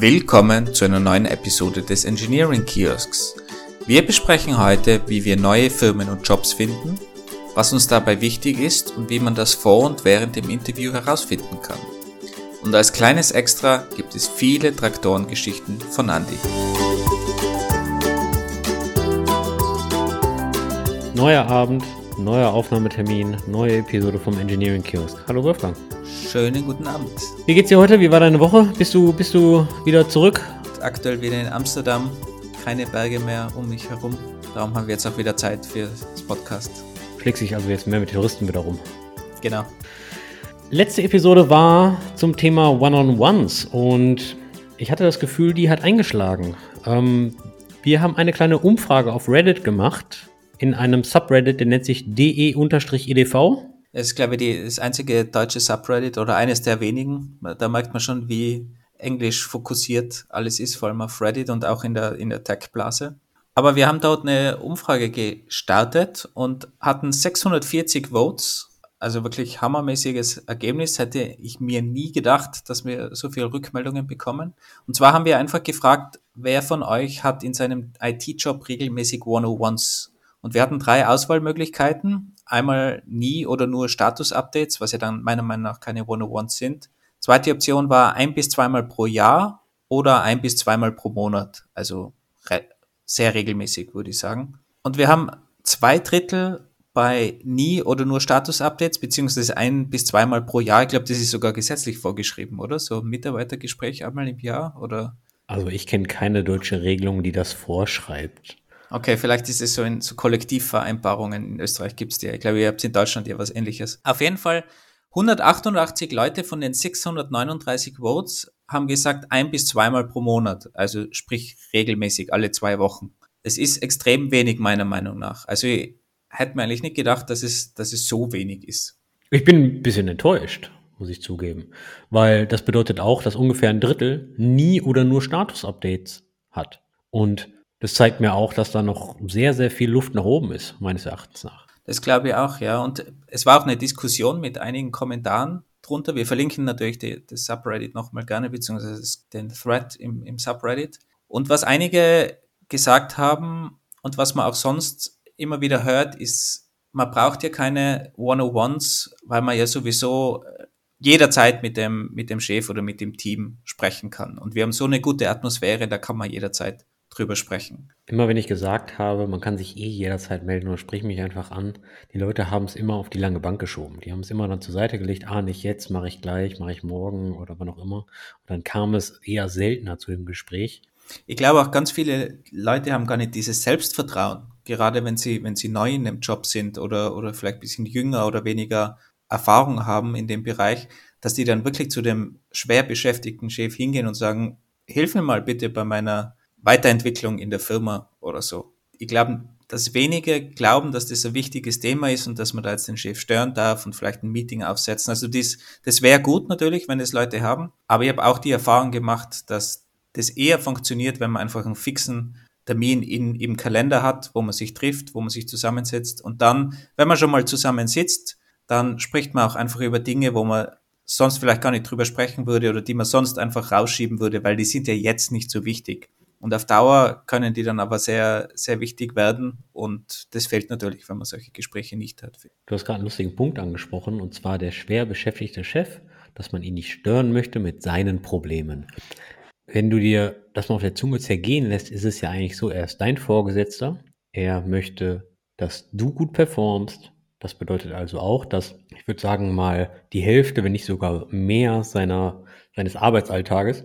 Willkommen zu einer neuen Episode des Engineering Kiosks. Wir besprechen heute, wie wir neue Firmen und Jobs finden, was uns dabei wichtig ist und wie man das vor und während dem Interview herausfinden kann. Und als kleines Extra gibt es viele Traktorengeschichten von Andy. Neuer Abend, neuer Aufnahmetermin, neue Episode vom Engineering Kiosk. Hallo Wolfgang. Schönen guten Abend. Wie geht's dir heute? Wie war deine Woche? Bist du, bist du wieder zurück? Aktuell wieder in Amsterdam, keine Berge mehr um mich herum. Darum haben wir jetzt auch wieder Zeit für das Podcast. Schlägt sich also jetzt mehr mit Touristen wieder rum. Genau. Letzte Episode war zum Thema One-on-Ones und ich hatte das Gefühl, die hat eingeschlagen. Ähm, wir haben eine kleine Umfrage auf Reddit gemacht, in einem Subreddit, der nennt sich de-edv. Das ist, glaube ich, die, das einzige deutsche Subreddit oder eines der wenigen. Da merkt man schon, wie englisch fokussiert alles ist, vor allem auf Reddit und auch in der, in der Tech-Blase. Aber wir haben dort eine Umfrage gestartet und hatten 640 Votes. Also wirklich hammermäßiges Ergebnis. Hätte ich mir nie gedacht, dass wir so viele Rückmeldungen bekommen. Und zwar haben wir einfach gefragt, wer von euch hat in seinem IT-Job regelmäßig 101s? Und wir hatten drei Auswahlmöglichkeiten einmal nie oder nur Status-Updates, was ja dann meiner Meinung nach keine 101 sind. Zweite Option war ein bis zweimal pro Jahr oder ein bis zweimal pro Monat. Also re sehr regelmäßig, würde ich sagen. Und wir haben zwei Drittel bei nie oder nur Status-Updates, beziehungsweise ein bis zweimal pro Jahr. Ich glaube, das ist sogar gesetzlich vorgeschrieben, oder? So ein Mitarbeitergespräch einmal im Jahr, oder? Also ich kenne keine deutsche Regelung, die das vorschreibt. Okay, vielleicht ist es so in so Kollektivvereinbarungen in Österreich gibt es die. Ich glaube, ihr habt in Deutschland ja was ähnliches. Auf jeden Fall 188 Leute von den 639 Votes haben gesagt, ein bis zweimal pro Monat. Also sprich regelmäßig, alle zwei Wochen. Es ist extrem wenig meiner Meinung nach. Also ich hätte mir eigentlich nicht gedacht, dass es, dass es so wenig ist. Ich bin ein bisschen enttäuscht, muss ich zugeben. Weil das bedeutet auch, dass ungefähr ein Drittel nie oder nur Status-Updates hat. Und das zeigt mir auch, dass da noch sehr, sehr viel Luft nach oben ist, meines Erachtens nach. Das glaube ich auch, ja. Und es war auch eine Diskussion mit einigen Kommentaren drunter. Wir verlinken natürlich die, das Subreddit nochmal gerne, beziehungsweise den Thread im, im Subreddit. Und was einige gesagt haben und was man auch sonst immer wieder hört, ist, man braucht ja keine 101s, weil man ja sowieso äh, jederzeit mit dem, mit dem Chef oder mit dem Team sprechen kann. Und wir haben so eine gute Atmosphäre, da kann man jederzeit drüber sprechen. Immer wenn ich gesagt habe, man kann sich eh jederzeit melden oder sprich mich einfach an, die Leute haben es immer auf die lange Bank geschoben. Die haben es immer dann zur Seite gelegt, ah, nicht jetzt, mache ich gleich, mache ich morgen oder wann auch immer. Und dann kam es eher seltener zu dem Gespräch. Ich glaube auch ganz viele Leute haben gar nicht dieses Selbstvertrauen, gerade wenn sie, wenn sie neu in dem Job sind oder, oder vielleicht ein bisschen jünger oder weniger Erfahrung haben in dem Bereich, dass die dann wirklich zu dem schwer beschäftigten Chef hingehen und sagen, hilf mir mal bitte bei meiner Weiterentwicklung in der Firma oder so. Ich glaube, dass wenige glauben, dass das ein wichtiges Thema ist und dass man da jetzt den Chef stören darf und vielleicht ein Meeting aufsetzen. Also das, das wäre gut natürlich, wenn es Leute haben. Aber ich habe auch die Erfahrung gemacht, dass das eher funktioniert, wenn man einfach einen fixen Termin in, im Kalender hat, wo man sich trifft, wo man sich zusammensetzt. Und dann, wenn man schon mal zusammensitzt, dann spricht man auch einfach über Dinge, wo man sonst vielleicht gar nicht drüber sprechen würde oder die man sonst einfach rausschieben würde, weil die sind ja jetzt nicht so wichtig. Und auf Dauer können die dann aber sehr, sehr wichtig werden. Und das fällt natürlich, wenn man solche Gespräche nicht hat. Du hast gerade einen lustigen Punkt angesprochen, und zwar der schwer beschäftigte Chef, dass man ihn nicht stören möchte mit seinen Problemen. Wenn du dir das mal auf der Zunge zergehen lässt, ist es ja eigentlich so, er ist dein Vorgesetzter. Er möchte, dass du gut performst. Das bedeutet also auch, dass, ich würde sagen, mal die Hälfte, wenn nicht sogar mehr seiner, seines Arbeitsalltages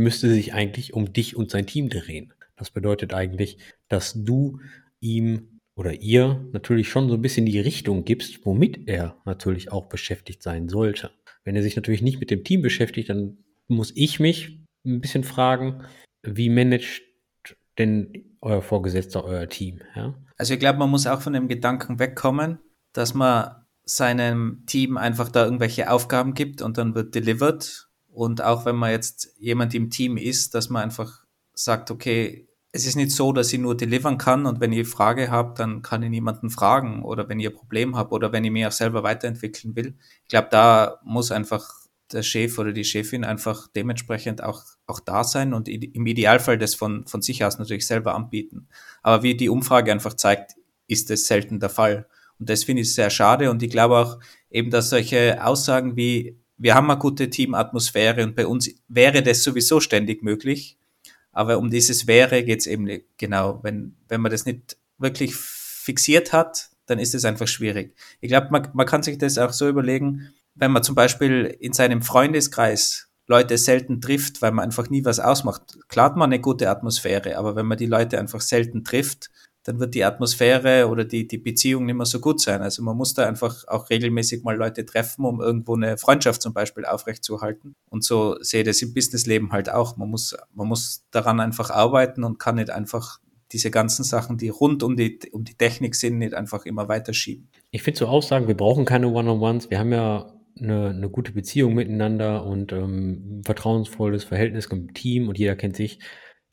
müsste sich eigentlich um dich und sein Team drehen. Das bedeutet eigentlich, dass du ihm oder ihr natürlich schon so ein bisschen die Richtung gibst, womit er natürlich auch beschäftigt sein sollte. Wenn er sich natürlich nicht mit dem Team beschäftigt, dann muss ich mich ein bisschen fragen, wie managt denn euer Vorgesetzter euer Team? Ja? Also ich glaube, man muss auch von dem Gedanken wegkommen, dass man seinem Team einfach da irgendwelche Aufgaben gibt und dann wird delivered und auch wenn man jetzt jemand im Team ist, dass man einfach sagt, okay, es ist nicht so, dass ich nur delivern kann und wenn ihr Frage habt, dann kann ich niemanden fragen oder wenn ihr ein Problem habt oder wenn ich mich auch selber weiterentwickeln will. Ich glaube, da muss einfach der Chef oder die Chefin einfach dementsprechend auch, auch da sein und im Idealfall das von, von sich aus natürlich selber anbieten. Aber wie die Umfrage einfach zeigt, ist das selten der Fall. Und das finde ich sehr schade und ich glaube auch eben, dass solche Aussagen wie, wir haben eine gute Teamatmosphäre und bei uns wäre das sowieso ständig möglich, aber um dieses wäre geht es eben genau. Wenn, wenn man das nicht wirklich fixiert hat, dann ist es einfach schwierig. Ich glaube, man, man kann sich das auch so überlegen, wenn man zum Beispiel in seinem Freundeskreis Leute selten trifft, weil man einfach nie was ausmacht. Klar hat man eine gute Atmosphäre, aber wenn man die Leute einfach selten trifft, dann wird die Atmosphäre oder die, die Beziehung nicht mehr so gut sein. Also man muss da einfach auch regelmäßig mal Leute treffen, um irgendwo eine Freundschaft zum Beispiel aufrechtzuerhalten. Und so sehe ich das im Businessleben halt auch. Man muss, man muss daran einfach arbeiten und kann nicht einfach diese ganzen Sachen, die rund um die, um die Technik sind, nicht einfach immer weiterschieben. Ich finde so Aussagen, wir brauchen keine One-on-Ones. Wir haben ja eine, eine gute Beziehung miteinander und ähm, vertrauensvolles Verhältnis im Team und jeder kennt sich,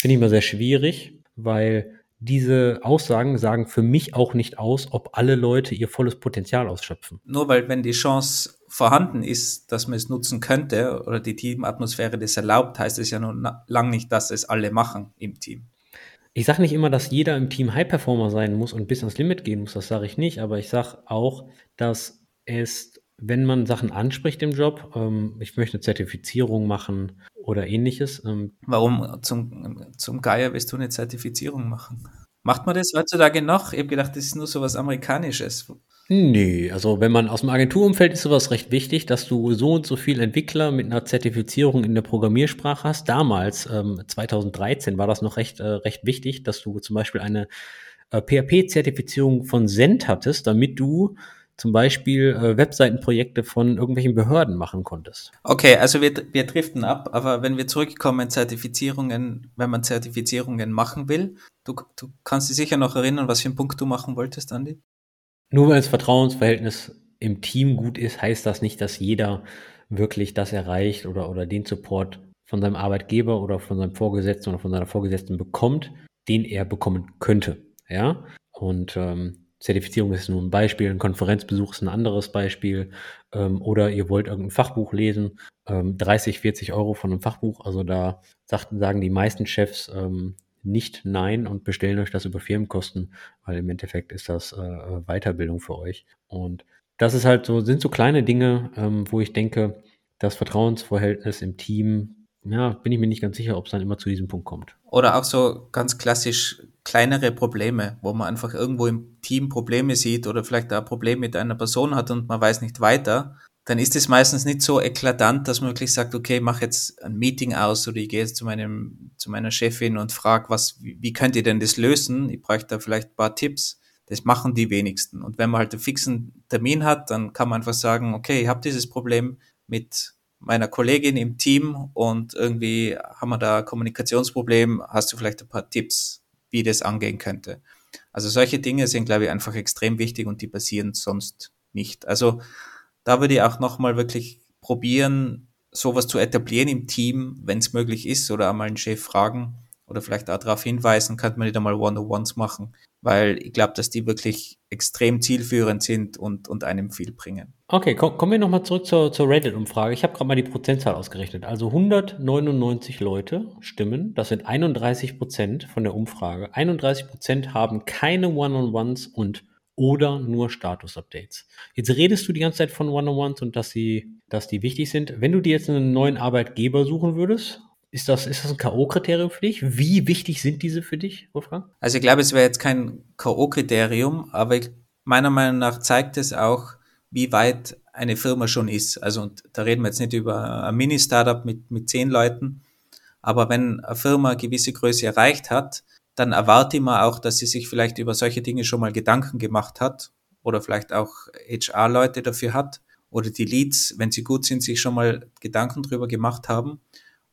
finde ich immer sehr schwierig, weil diese Aussagen sagen für mich auch nicht aus, ob alle Leute ihr volles Potenzial ausschöpfen. Nur weil, wenn die Chance vorhanden ist, dass man es nutzen könnte oder die Teamatmosphäre das erlaubt, heißt es ja noch lang nicht, dass es alle machen im Team. Ich sage nicht immer, dass jeder im Team High Performer sein muss und bis ans Limit gehen muss, das sage ich nicht, aber ich sage auch, dass es, wenn man Sachen anspricht im Job, ähm, ich möchte eine Zertifizierung machen oder ähnliches. Ähm, Warum zum, zum Geier willst du eine Zertifizierung machen? Macht man das heutzutage noch? Ich habe gedacht, das ist nur so was Amerikanisches. Nee, also wenn man aus dem Agenturumfeld ist sowas recht wichtig, dass du so und so viel Entwickler mit einer Zertifizierung in der Programmiersprache hast. Damals, ähm, 2013, war das noch recht, äh, recht wichtig, dass du zum Beispiel eine äh, PHP-Zertifizierung von Send hattest, damit du zum Beispiel äh, Webseitenprojekte von irgendwelchen Behörden machen konntest. Okay, also wir, wir driften ab, aber wenn wir zurückkommen, Zertifizierungen, wenn man Zertifizierungen machen will, du, du kannst dich sicher noch erinnern, was für einen Punkt du machen wolltest, Andi? Nur weil das Vertrauensverhältnis im Team gut ist, heißt das nicht, dass jeder wirklich das erreicht oder, oder den Support von seinem Arbeitgeber oder von seinem Vorgesetzten oder von seiner Vorgesetzten bekommt, den er bekommen könnte. Ja. Und ähm, Zertifizierung ist nur ein Beispiel, ein Konferenzbesuch ist ein anderes Beispiel. Ähm, oder ihr wollt irgendein Fachbuch lesen, ähm, 30, 40 Euro von einem Fachbuch. Also da sagt, sagen die meisten Chefs, ähm, nicht Nein und bestellen euch das über Firmenkosten, weil im Endeffekt ist das äh, Weiterbildung für euch. Und das ist halt so, sind so kleine Dinge, ähm, wo ich denke, das Vertrauensverhältnis im Team, ja, bin ich mir nicht ganz sicher, ob es dann immer zu diesem Punkt kommt. Oder auch so ganz klassisch kleinere Probleme, wo man einfach irgendwo im Team Probleme sieht oder vielleicht ein Problem mit einer Person hat und man weiß nicht weiter dann ist es meistens nicht so eklatant, dass man wirklich sagt, okay, mach jetzt ein Meeting aus oder ich gehe jetzt zu meinem, zu meiner Chefin und frage, was, wie, wie könnt ihr denn das lösen? Ich bräuchte da vielleicht ein paar Tipps. Das machen die wenigsten. Und wenn man halt einen fixen Termin hat, dann kann man einfach sagen, okay, ich habe dieses Problem mit meiner Kollegin im Team und irgendwie haben wir da ein Kommunikationsproblem. Hast du vielleicht ein paar Tipps, wie das angehen könnte? Also solche Dinge sind, glaube ich, einfach extrem wichtig und die passieren sonst nicht. Also da würde ich auch nochmal wirklich probieren, sowas zu etablieren im Team, wenn es möglich ist, oder einmal einen Chef fragen oder vielleicht auch darauf hinweisen, könnte man nicht einmal One-on-Ones machen, weil ich glaube, dass die wirklich extrem zielführend sind und, und einem viel bringen. Okay, komm, kommen wir nochmal zurück zur, zur Reddit-Umfrage. Ich habe gerade mal die Prozentzahl ausgerechnet. Also 199 Leute stimmen, das sind 31 Prozent von der Umfrage. 31 Prozent haben keine One-on-Ones und oder nur Status-Updates. Jetzt redest du die ganze Zeit von One-on-Ones und dass sie, dass die wichtig sind. Wenn du dir jetzt einen neuen Arbeitgeber suchen würdest, ist das, ist das ein K.O.-Kriterium für dich? Wie wichtig sind diese für dich, Wolfgang? Also ich glaube, es wäre jetzt kein K.O.-Kriterium, aber ich, meiner Meinung nach zeigt es auch, wie weit eine Firma schon ist. Also und da reden wir jetzt nicht über ein Mini-Startup mit, mit zehn Leuten, aber wenn eine Firma eine gewisse Größe erreicht hat, dann erwarte ich mal auch, dass sie sich vielleicht über solche Dinge schon mal Gedanken gemacht hat oder vielleicht auch HR-Leute dafür hat oder die Leads, wenn sie gut sind, sich schon mal Gedanken drüber gemacht haben.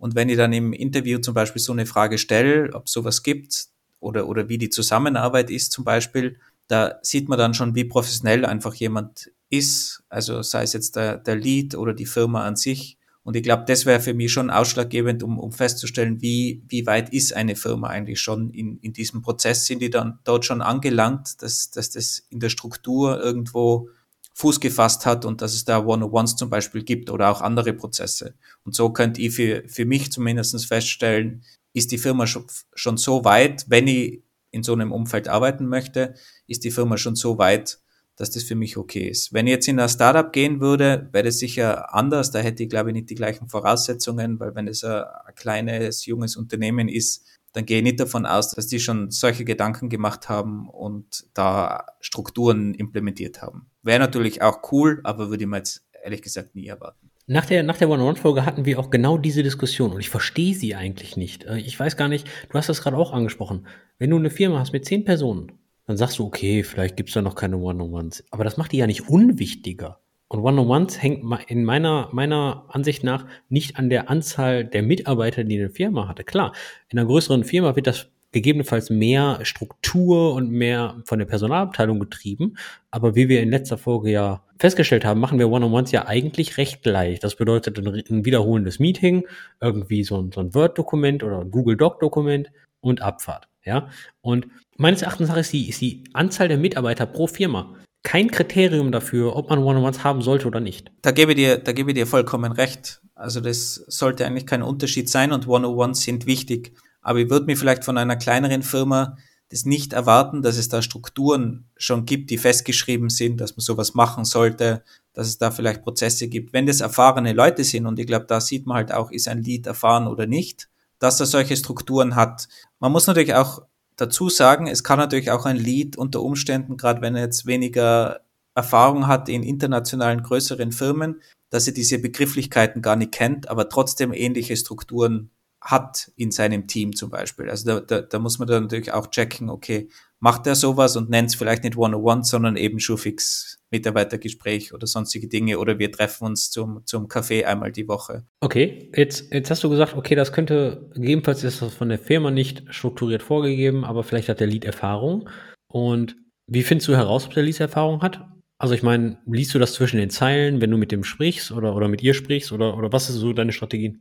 Und wenn ich dann im Interview zum Beispiel so eine Frage stelle, ob sowas gibt oder, oder wie die Zusammenarbeit ist zum Beispiel, da sieht man dann schon, wie professionell einfach jemand ist. Also sei es jetzt der, der Lead oder die Firma an sich. Und ich glaube, das wäre für mich schon ausschlaggebend, um, um festzustellen, wie, wie weit ist eine Firma eigentlich schon in, in diesem Prozess, sind die dann dort schon angelangt, dass, dass das in der Struktur irgendwo Fuß gefasst hat und dass es da One-on-Ones zum Beispiel gibt oder auch andere Prozesse. Und so könnt ihr für, für mich zumindest feststellen, ist die Firma schon, so weit, wenn ich in so einem Umfeld arbeiten möchte, ist die Firma schon so weit, dass das für mich okay ist. Wenn ich jetzt in ein Startup gehen würde, wäre das sicher anders. Da hätte ich, glaube ich, nicht die gleichen Voraussetzungen, weil wenn es ein kleines, junges Unternehmen ist, dann gehe ich nicht davon aus, dass die schon solche Gedanken gemacht haben und da Strukturen implementiert haben. Wäre natürlich auch cool, aber würde ich mir jetzt ehrlich gesagt nie erwarten. Nach der, nach der One-on-One-Folge hatten wir auch genau diese Diskussion und ich verstehe sie eigentlich nicht. Äh, ich weiß gar nicht, du hast das gerade auch angesprochen. Wenn du eine Firma hast mit zehn Personen, dann sagst du, okay, vielleicht gibt es da noch keine One-on-Ones. Aber das macht die ja nicht unwichtiger. Und One-on-Ones hängt in meiner, meiner Ansicht nach nicht an der Anzahl der Mitarbeiter, die eine Firma hatte. Klar, in einer größeren Firma wird das gegebenenfalls mehr Struktur und mehr von der Personalabteilung getrieben. Aber wie wir in letzter Folge ja festgestellt haben, machen wir One-on-Ones ja eigentlich recht leicht. Das bedeutet ein, ein wiederholendes Meeting, irgendwie so ein, so ein Word-Dokument oder ein Google Doc-Dokument und Abfahrt. Ja, und meines Erachtens ist die, ist die Anzahl der Mitarbeiter pro Firma kein Kriterium dafür, ob man One-on-Ones haben sollte oder nicht. Da gebe ich dir, da gebe ich dir vollkommen recht. Also das sollte eigentlich kein Unterschied sein und One-on-Ones sind wichtig. Aber ich würde mir vielleicht von einer kleineren Firma das nicht erwarten, dass es da Strukturen schon gibt, die festgeschrieben sind, dass man sowas machen sollte, dass es da vielleicht Prozesse gibt. Wenn das erfahrene Leute sind, und ich glaube, da sieht man halt auch, ist ein Lead erfahren oder nicht, dass er solche Strukturen hat. Man muss natürlich auch dazu sagen, es kann natürlich auch ein Lead unter Umständen, gerade wenn er jetzt weniger Erfahrung hat in internationalen größeren Firmen, dass er diese Begrifflichkeiten gar nicht kennt, aber trotzdem ähnliche Strukturen hat in seinem Team zum Beispiel. Also da, da, da muss man dann natürlich auch checken, okay, macht er sowas und nennt es vielleicht nicht One-on-One, sondern eben Schufix Mitarbeitergespräch oder sonstige Dinge oder wir treffen uns zum, zum Café einmal die Woche. Okay, jetzt, jetzt hast du gesagt, okay, das könnte, gegebenenfalls ist das von der Firma nicht strukturiert vorgegeben, aber vielleicht hat der Lead Erfahrung. Und wie findest du heraus, ob der Lead Erfahrung hat? Also ich meine, liest du das zwischen den Zeilen, wenn du mit dem sprichst oder, oder mit ihr sprichst oder, oder was ist so deine Strategie?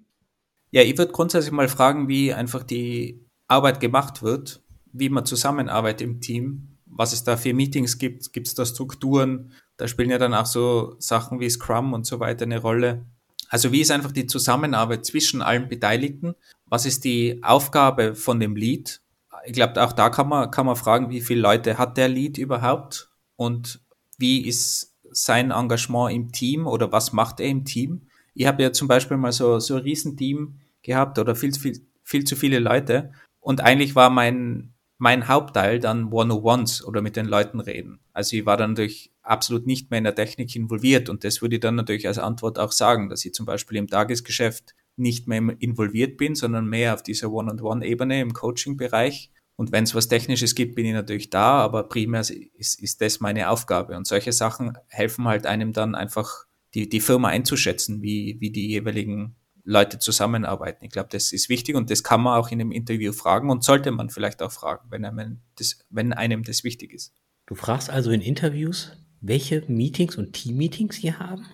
Ja, ich würde grundsätzlich mal fragen, wie einfach die Arbeit gemacht wird, wie man zusammenarbeitet im Team, was es da für Meetings gibt, gibt es da Strukturen, da spielen ja dann auch so Sachen wie Scrum und so weiter eine Rolle. Also wie ist einfach die Zusammenarbeit zwischen allen Beteiligten? Was ist die Aufgabe von dem Lead? Ich glaube, auch da kann man, kann man fragen, wie viele Leute hat der Lead überhaupt? Und wie ist sein Engagement im Team oder was macht er im Team? Ich habe ja zum Beispiel mal so, so ein Riesenteam gehabt oder viel, viel, viel zu viele Leute. Und eigentlich war mein, mein Hauptteil dann One-on-Ones oder mit den Leuten reden. Also ich war dann natürlich absolut nicht mehr in der Technik involviert und das würde ich dann natürlich als Antwort auch sagen, dass ich zum Beispiel im Tagesgeschäft nicht mehr involviert bin, sondern mehr auf dieser One-on-One-Ebene im Coaching-Bereich. Und wenn es was Technisches gibt, bin ich natürlich da, aber primär ist, ist das meine Aufgabe. Und solche Sachen helfen halt einem dann einfach, die, die Firma einzuschätzen, wie, wie die jeweiligen Leute zusammenarbeiten. Ich glaube, das ist wichtig und das kann man auch in einem Interview fragen und sollte man vielleicht auch fragen, wenn einem das, wenn einem das wichtig ist. Du fragst also in Interviews, welche Meetings und Team-Meetings ihr haben?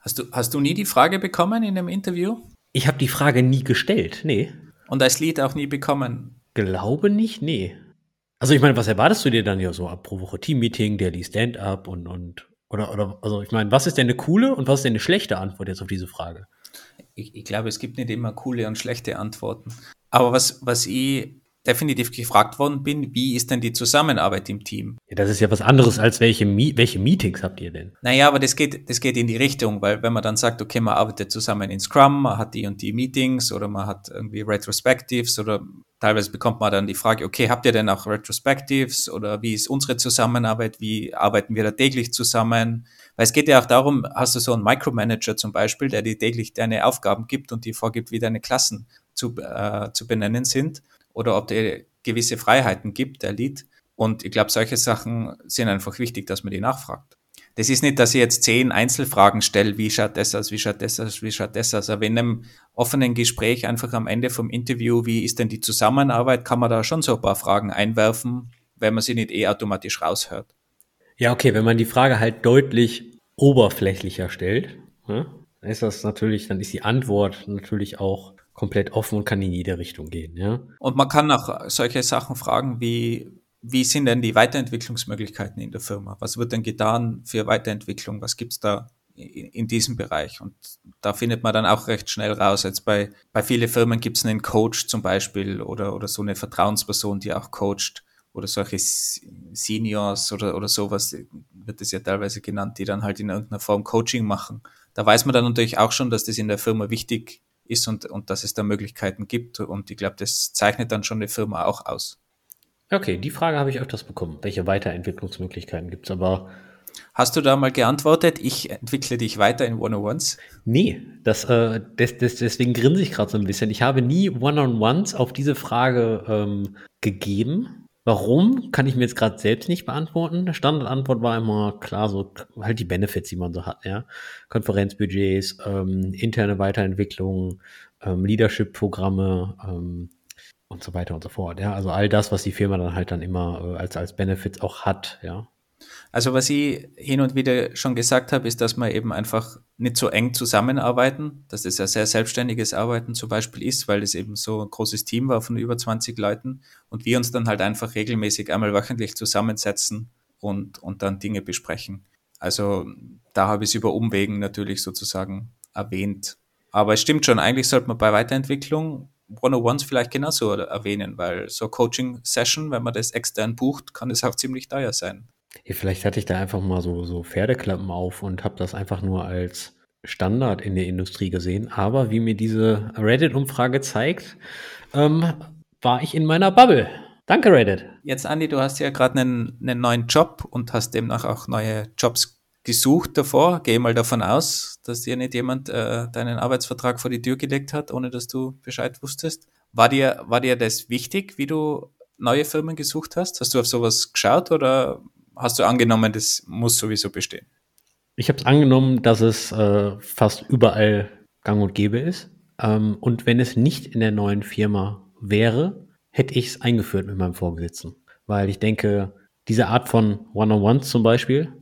Hast du, hast du nie die Frage bekommen in einem Interview? Ich habe die Frage nie gestellt, nee. Und als Lied auch nie bekommen? Glaube nicht, nee. Also ich meine, was erwartest du dir dann ja so ab pro Woche Team-Meeting, Daily Stand-up und, und oder, oder, also ich meine, was ist denn eine coole und was ist denn eine schlechte Antwort jetzt auf diese Frage? Ich, ich glaube, es gibt nicht immer coole und schlechte Antworten. Aber was, was ich definitiv gefragt worden bin, wie ist denn die Zusammenarbeit im Team? Ja, das ist ja was anderes als welche, welche Meetings habt ihr denn? Naja, aber das geht, das geht in die Richtung, weil wenn man dann sagt, okay, man arbeitet zusammen in Scrum, man hat die und die Meetings oder man hat irgendwie Retrospectives oder teilweise bekommt man dann die Frage, okay, habt ihr denn auch Retrospectives oder wie ist unsere Zusammenarbeit, wie arbeiten wir da täglich zusammen? Weil es geht ja auch darum, hast du so einen Micromanager zum Beispiel, der dir täglich deine Aufgaben gibt und dir vorgibt, wie deine Klassen zu, äh, zu benennen sind oder ob der gewisse Freiheiten gibt, der Lead. Und ich glaube, solche Sachen sind einfach wichtig, dass man die nachfragt. Das ist nicht, dass ich jetzt zehn Einzelfragen stelle, wie schaut das aus, wie schaut das aus, wie schaut das aus. Aber in einem offenen Gespräch einfach am Ende vom Interview, wie ist denn die Zusammenarbeit, kann man da schon so ein paar Fragen einwerfen, wenn man sie nicht eh automatisch raushört. Ja, okay, wenn man die Frage halt deutlich oberflächlicher stellt, ne, dann ist das natürlich, dann ist die Antwort natürlich auch komplett offen und kann in jede Richtung gehen, ja. Und man kann auch solche Sachen fragen wie, wie sind denn die Weiterentwicklungsmöglichkeiten in der Firma? Was wird denn getan für Weiterentwicklung? Was gibt's da in diesem Bereich? Und da findet man dann auch recht schnell raus. Jetzt bei, bei vielen Firmen gibt's einen Coach zum Beispiel oder, oder so eine Vertrauensperson, die auch coacht oder solche Seniors oder, oder sowas, wird es ja teilweise genannt, die dann halt in irgendeiner Form Coaching machen. Da weiß man dann natürlich auch schon, dass das in der Firma wichtig ist und, und dass es da Möglichkeiten gibt. Und ich glaube, das zeichnet dann schon eine Firma auch aus. Okay, die Frage habe ich öfters bekommen. Welche Weiterentwicklungsmöglichkeiten gibt es? Aber Hast du da mal geantwortet, ich entwickle dich weiter in One-on-Ones? Nee, das, äh, des, des, deswegen grinse ich gerade so ein bisschen. Ich habe nie One-on-Ones auf diese Frage ähm, gegeben. Warum, kann ich mir jetzt gerade selbst nicht beantworten. Standardantwort war immer klar, so halt die Benefits, die man so hat, ja. Konferenzbudgets, ähm, interne Weiterentwicklung, ähm, Leadership-Programme, ähm, und so weiter und so fort. Ja, also all das, was die Firma dann halt dann immer äh, als, als Benefits auch hat, ja. Also was ich hin und wieder schon gesagt habe, ist, dass wir eben einfach nicht so eng zusammenarbeiten, dass das ein sehr selbstständiges Arbeiten zum Beispiel ist, weil es eben so ein großes Team war von über 20 Leuten und wir uns dann halt einfach regelmäßig einmal wöchentlich zusammensetzen und, und dann Dinge besprechen. Also da habe ich es über Umwegen natürlich sozusagen erwähnt. Aber es stimmt schon, eigentlich sollte man bei Weiterentwicklung 101s vielleicht genauso erwähnen, weil so Coaching-Session, wenn man das extern bucht, kann es auch ziemlich teuer sein. Ja, vielleicht hatte ich da einfach mal so, so Pferdeklappen auf und habe das einfach nur als Standard in der Industrie gesehen. Aber wie mir diese Reddit-Umfrage zeigt, ähm, war ich in meiner Bubble. Danke, Reddit. Jetzt, Andi, du hast ja gerade einen, einen neuen Job und hast demnach auch neue Jobs gesucht davor. Gehe mal davon aus, dass dir nicht jemand äh, deinen Arbeitsvertrag vor die Tür gelegt hat, ohne dass du Bescheid wusstest. War dir, war dir das wichtig, wie du neue Firmen gesucht hast? Hast du auf sowas geschaut oder hast du angenommen, das muss sowieso bestehen? Ich habe es angenommen, dass es äh, fast überall gang und gäbe ist. Ähm, und wenn es nicht in der neuen Firma wäre, hätte ich es eingeführt mit meinem Vorgesetzten. Weil ich denke, diese Art von One-on-Ones zum Beispiel,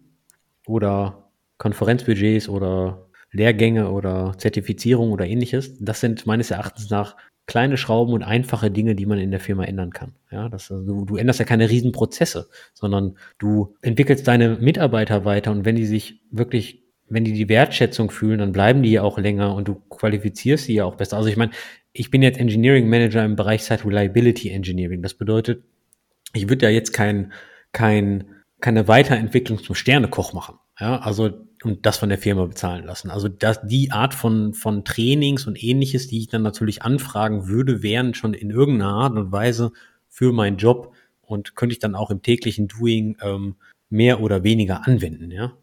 oder Konferenzbudgets oder Lehrgänge oder Zertifizierung oder ähnliches, das sind meines Erachtens nach kleine Schrauben und einfache Dinge, die man in der Firma ändern kann. Ja, das, also du, du änderst ja keine Riesenprozesse, sondern du entwickelst deine Mitarbeiter weiter und wenn die sich wirklich, wenn die die Wertschätzung fühlen, dann bleiben die ja auch länger und du qualifizierst sie ja auch besser. Also ich meine, ich bin jetzt Engineering Manager im Bereich Site Reliability Engineering. Das bedeutet, ich würde ja jetzt kein, kein keine Weiterentwicklung zum Sternekoch machen. Ja, also und das von der Firma bezahlen lassen. Also das, die Art von, von Trainings und ähnliches, die ich dann natürlich anfragen würde, wären schon in irgendeiner Art und Weise für meinen Job und könnte ich dann auch im täglichen Doing ähm, mehr oder weniger anwenden, ja.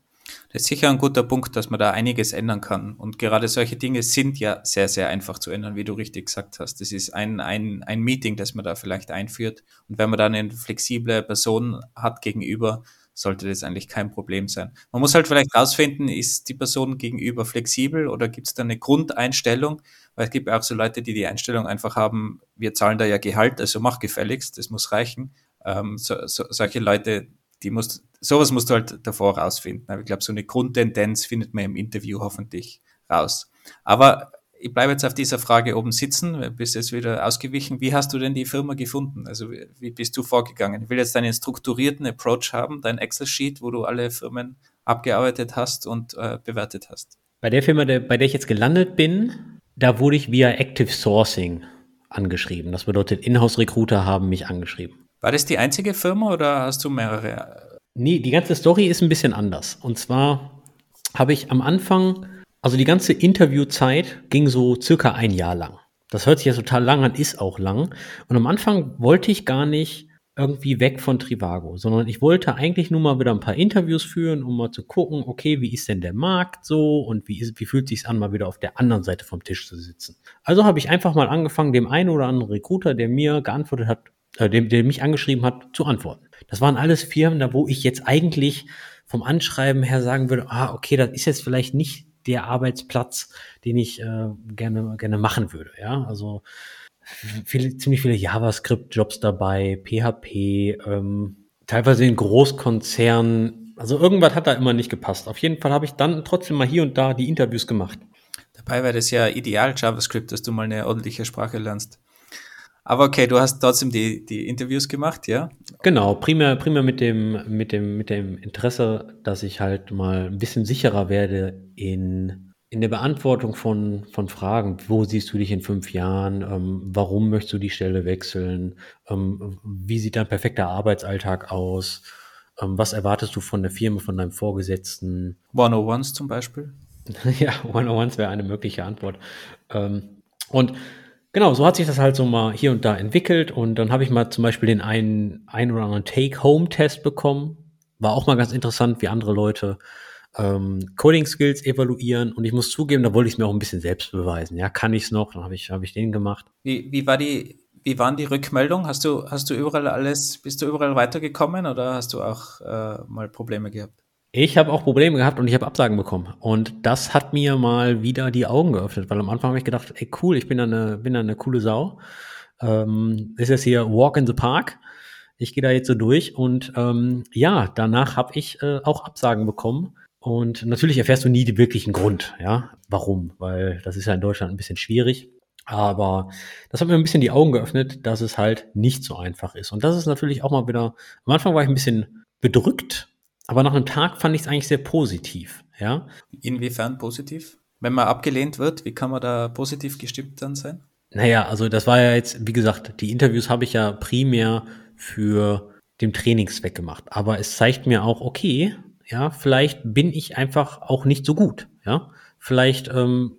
Das ist sicher ein guter Punkt, dass man da einiges ändern kann. Und gerade solche Dinge sind ja sehr, sehr einfach zu ändern, wie du richtig gesagt hast. Das ist ein, ein, ein Meeting, das man da vielleicht einführt. Und wenn man dann eine flexible Person hat gegenüber, sollte das eigentlich kein Problem sein. Man muss halt vielleicht rausfinden, ist die Person gegenüber flexibel oder gibt es da eine Grundeinstellung? Weil es gibt auch so Leute, die die Einstellung einfach haben, wir zahlen da ja Gehalt, also mach gefälligst, das muss reichen. Ähm, so, so, solche Leute, die musst, sowas musst du halt davor rausfinden. Aber ich glaube, so eine Grundtendenz findet man im Interview hoffentlich raus. Aber ich bleibe jetzt auf dieser Frage oben sitzen, bist jetzt wieder ausgewichen. Wie hast du denn die Firma gefunden? Also wie, bist du vorgegangen? Ich will jetzt deinen strukturierten Approach haben, dein Excel-Sheet, wo du alle Firmen abgearbeitet hast und äh, bewertet hast. Bei der Firma, der, bei der ich jetzt gelandet bin, da wurde ich via Active Sourcing angeschrieben. Das bedeutet, Inhouse-Recruiter haben mich angeschrieben. War das die einzige Firma oder hast du mehrere? Nee, die ganze Story ist ein bisschen anders. Und zwar habe ich am Anfang, also die ganze Interviewzeit ging so circa ein Jahr lang. Das hört sich ja total lang an, ist auch lang. Und am Anfang wollte ich gar nicht irgendwie weg von Trivago, sondern ich wollte eigentlich nur mal wieder ein paar Interviews führen, um mal zu gucken, okay, wie ist denn der Markt so und wie, ist, wie fühlt sich's an, mal wieder auf der anderen Seite vom Tisch zu sitzen. Also habe ich einfach mal angefangen, dem einen oder anderen Recruiter, der mir geantwortet hat, äh, der, der mich angeschrieben hat, zu antworten. Das waren alles Firmen, da wo ich jetzt eigentlich vom Anschreiben her sagen würde, ah, okay, das ist jetzt vielleicht nicht der Arbeitsplatz, den ich äh, gerne, gerne machen würde. Ja, also viele, ziemlich viele JavaScript-Jobs dabei, PHP, ähm, teilweise in Großkonzernen. Also irgendwas hat da immer nicht gepasst. Auf jeden Fall habe ich dann trotzdem mal hier und da die Interviews gemacht. Dabei wäre das ja ideal JavaScript, dass du mal eine ordentliche Sprache lernst. Aber okay, du hast trotzdem die, die Interviews gemacht, ja? Genau, primär, primär mit dem, mit dem, mit dem Interesse, dass ich halt mal ein bisschen sicherer werde in, in der Beantwortung von, von Fragen. Wo siehst du dich in fünf Jahren? Ähm, warum möchtest du die Stelle wechseln? Ähm, wie sieht dein perfekter Arbeitsalltag aus? Ähm, was erwartest du von der Firma, von deinem Vorgesetzten? 101s zum Beispiel? ja, 101s wäre eine mögliche Antwort. Ähm, und Genau, so hat sich das halt so mal hier und da entwickelt und dann habe ich mal zum Beispiel den einen, einen oder anderen Take-Home-Test bekommen. War auch mal ganz interessant, wie andere Leute ähm, Coding-Skills evaluieren und ich muss zugeben, da wollte ich es mir auch ein bisschen selbst beweisen. Ja, kann ich es noch? Dann habe ich, hab ich den gemacht. Wie, wie war die, wie waren die Rückmeldungen? Hast du, hast du überall alles, bist du überall weitergekommen oder hast du auch äh, mal Probleme gehabt? Ich habe auch Probleme gehabt und ich habe Absagen bekommen. Und das hat mir mal wieder die Augen geöffnet, weil am Anfang habe ich gedacht, ey cool, ich bin da eine, bin da eine coole Sau. Ähm, ist jetzt hier Walk in the Park. Ich gehe da jetzt so durch und ähm, ja, danach habe ich äh, auch Absagen bekommen. Und natürlich erfährst du nie den wirklichen Grund, ja, warum, weil das ist ja in Deutschland ein bisschen schwierig. Aber das hat mir ein bisschen die Augen geöffnet, dass es halt nicht so einfach ist. Und das ist natürlich auch mal wieder, am Anfang war ich ein bisschen bedrückt, aber nach einem Tag fand ich es eigentlich sehr positiv, ja. Inwiefern positiv? Wenn man abgelehnt wird, wie kann man da positiv gestimmt dann sein? Naja, also das war ja jetzt, wie gesagt, die Interviews habe ich ja primär für den Trainingszweck gemacht. Aber es zeigt mir auch, okay, ja, vielleicht bin ich einfach auch nicht so gut, ja. Vielleicht, ähm,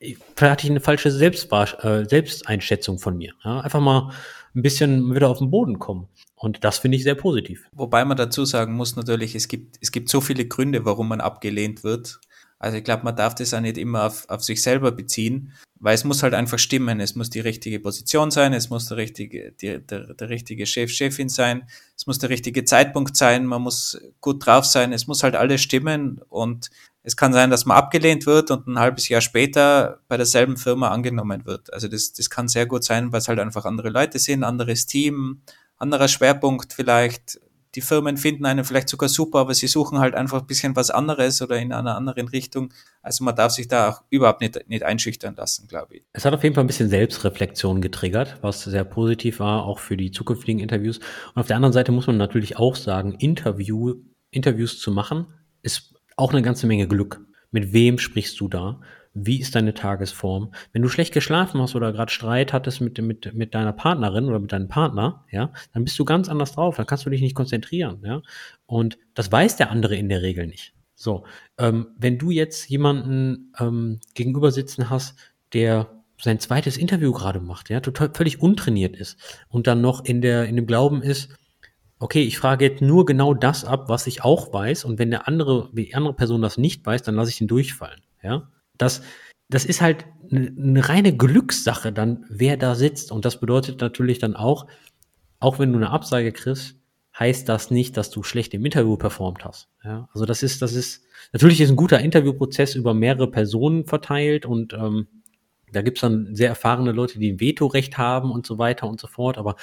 vielleicht hatte ich eine falsche Selbstwahr äh, Selbsteinschätzung von mir. Ja? Einfach mal ein bisschen wieder auf den Boden kommen. Und das finde ich sehr positiv. Wobei man dazu sagen muss natürlich, es gibt, es gibt so viele Gründe, warum man abgelehnt wird. Also ich glaube, man darf das auch nicht immer auf, auf sich selber beziehen, weil es muss halt einfach stimmen. Es muss die richtige Position sein, es muss der richtige, die, der, der richtige Chef, Chefin sein, es muss der richtige Zeitpunkt sein, man muss gut drauf sein, es muss halt alles stimmen und es kann sein, dass man abgelehnt wird und ein halbes Jahr später bei derselben Firma angenommen wird. Also das, das kann sehr gut sein, weil es halt einfach andere Leute sind, anderes Team, anderer Schwerpunkt vielleicht. Die Firmen finden einen vielleicht sogar super, aber sie suchen halt einfach ein bisschen was anderes oder in einer anderen Richtung. Also man darf sich da auch überhaupt nicht, nicht einschüchtern lassen, glaube ich. Es hat auf jeden Fall ein bisschen Selbstreflexion getriggert, was sehr positiv war, auch für die zukünftigen Interviews. Und auf der anderen Seite muss man natürlich auch sagen, Interview, Interviews zu machen, ist auch eine ganze Menge Glück. Mit wem sprichst du da? Wie ist deine Tagesform? Wenn du schlecht geschlafen hast oder gerade Streit hattest mit, mit, mit deiner Partnerin oder mit deinem Partner, ja, dann bist du ganz anders drauf, dann kannst du dich nicht konzentrieren, ja. Und das weiß der andere in der Regel nicht. So, ähm, wenn du jetzt jemanden ähm, gegenüber sitzen hast, der sein zweites Interview gerade macht, ja, total völlig untrainiert ist und dann noch in der in dem Glauben ist, okay, ich frage jetzt nur genau das ab, was ich auch weiß und wenn der andere, die andere Person das nicht weiß, dann lasse ich ihn durchfallen, ja. Das, das ist halt eine, eine reine Glückssache dann, wer da sitzt. Und das bedeutet natürlich dann auch, auch wenn du eine Absage kriegst, heißt das nicht, dass du schlecht im Interview performt hast. Ja, also das ist, das ist, natürlich ist ein guter Interviewprozess über mehrere Personen verteilt und ähm, da gibt's dann sehr erfahrene Leute, die ein Vetorecht haben und so weiter und so fort. Aber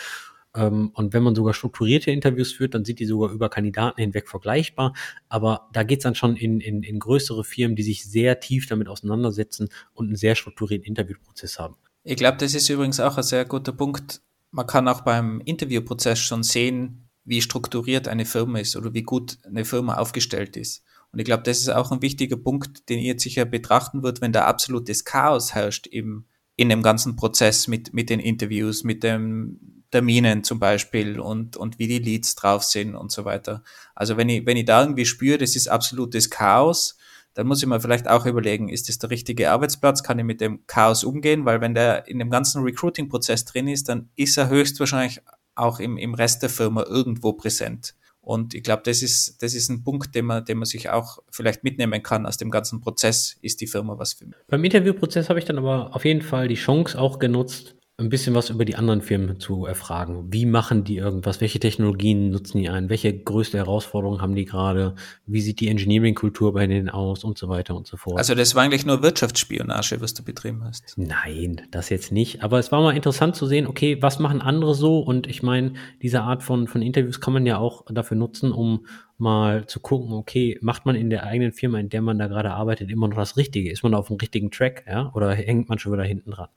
und wenn man sogar strukturierte Interviews führt, dann sind die sogar über Kandidaten hinweg vergleichbar. Aber da geht's dann schon in, in, in größere Firmen, die sich sehr tief damit auseinandersetzen und einen sehr strukturierten Interviewprozess haben. Ich glaube, das ist übrigens auch ein sehr guter Punkt. Man kann auch beim Interviewprozess schon sehen, wie strukturiert eine Firma ist oder wie gut eine Firma aufgestellt ist. Und ich glaube, das ist auch ein wichtiger Punkt, den ihr sicher betrachten wird, wenn da absolutes Chaos herrscht im, in dem ganzen Prozess mit, mit den Interviews, mit dem Terminen zum Beispiel und, und wie die Leads drauf sind und so weiter. Also wenn ich, wenn ich da irgendwie spüre, das ist absolutes Chaos, dann muss ich mir vielleicht auch überlegen, ist das der richtige Arbeitsplatz? Kann ich mit dem Chaos umgehen? Weil wenn der in dem ganzen Recruiting-Prozess drin ist, dann ist er höchstwahrscheinlich auch im, im Rest der Firma irgendwo präsent. Und ich glaube, das ist, das ist ein Punkt, den man, den man sich auch vielleicht mitnehmen kann aus dem ganzen Prozess. Ist die Firma was für mich? Beim Interviewprozess habe ich dann aber auf jeden Fall die Chance auch genutzt, ein bisschen was über die anderen Firmen zu erfragen. Wie machen die irgendwas? Welche Technologien nutzen die ein? Welche größte Herausforderungen haben die gerade? Wie sieht die Engineering-Kultur bei denen aus und so weiter und so fort? Also das war eigentlich nur Wirtschaftsspionage, was du betrieben hast. Nein, das jetzt nicht. Aber es war mal interessant zu sehen, okay, was machen andere so? Und ich meine, diese Art von, von Interviews kann man ja auch dafür nutzen, um mal zu gucken, okay, macht man in der eigenen Firma, in der man da gerade arbeitet, immer noch das Richtige? Ist man auf dem richtigen Track, ja? Oder hängt man schon wieder hinten dran?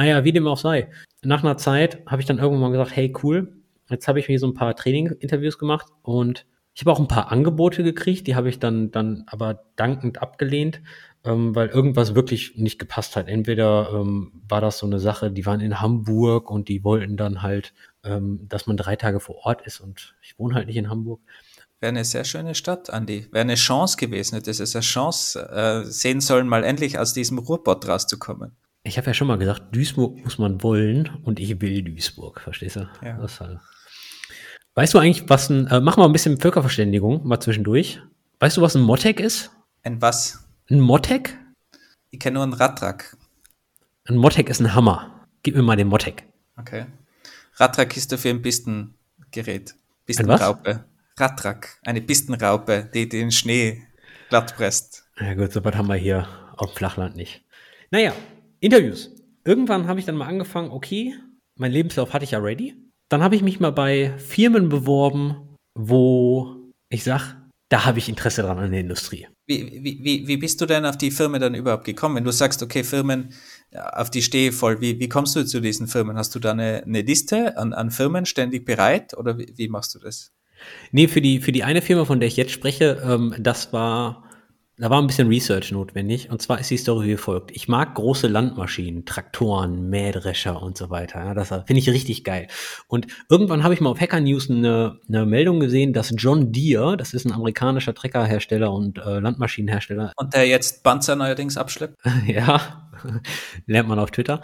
Naja, wie dem auch sei. Nach einer Zeit habe ich dann irgendwann mal gesagt, hey, cool, jetzt habe ich mir so ein paar Training-Interviews gemacht und ich habe auch ein paar Angebote gekriegt, die habe ich dann, dann aber dankend abgelehnt, ähm, weil irgendwas wirklich nicht gepasst hat. Entweder ähm, war das so eine Sache, die waren in Hamburg und die wollten dann halt, ähm, dass man drei Tage vor Ort ist und ich wohne halt nicht in Hamburg. Wäre eine sehr schöne Stadt, Andi. Wäre eine Chance gewesen. Das ist eine Chance äh, sehen sollen, mal endlich aus diesem Ruhrpott rauszukommen. Ich habe ja schon mal gesagt, Duisburg muss man wollen und ich will Duisburg, verstehst du? Ja. Halt. Weißt du eigentlich, was ein, äh, mach mal ein bisschen Völkerverständigung, mal zwischendurch. Weißt du, was ein Motek ist? Ein was? Ein Motek? Ich kenne nur einen Radtrack. Ein Motek ist ein Hammer. Gib mir mal den Motek. Okay. Radtrack ist dafür ein Pistengerät. Ein was? Pistenraupe. Radtrack. Eine Pistenraupe, die den Schnee glatt presst. Ja gut, so was haben wir hier auf dem Flachland nicht. Naja, Interviews. Irgendwann habe ich dann mal angefangen, okay, mein Lebenslauf hatte ich ja ready. Dann habe ich mich mal bei Firmen beworben, wo ich sag, da habe ich Interesse dran an der Industrie. Wie, wie, wie, bist du denn auf die Firma dann überhaupt gekommen? Wenn du sagst, okay, Firmen, auf die stehe ich voll, wie, wie kommst du zu diesen Firmen? Hast du da eine, eine Liste an, an Firmen ständig bereit oder wie, wie machst du das? Nee, für die, für die eine Firma, von der ich jetzt spreche, ähm, das war, da war ein bisschen Research notwendig. Und zwar ist die Story wie folgt. Ich mag große Landmaschinen, Traktoren, Mähdrescher und so weiter. Ja, das finde ich richtig geil. Und irgendwann habe ich mal auf Hacker News eine, eine Meldung gesehen, dass John Deere, das ist ein amerikanischer Treckerhersteller und äh, Landmaschinenhersteller, Und der jetzt Panzer neuerdings abschleppt? ja, lernt man auf Twitter.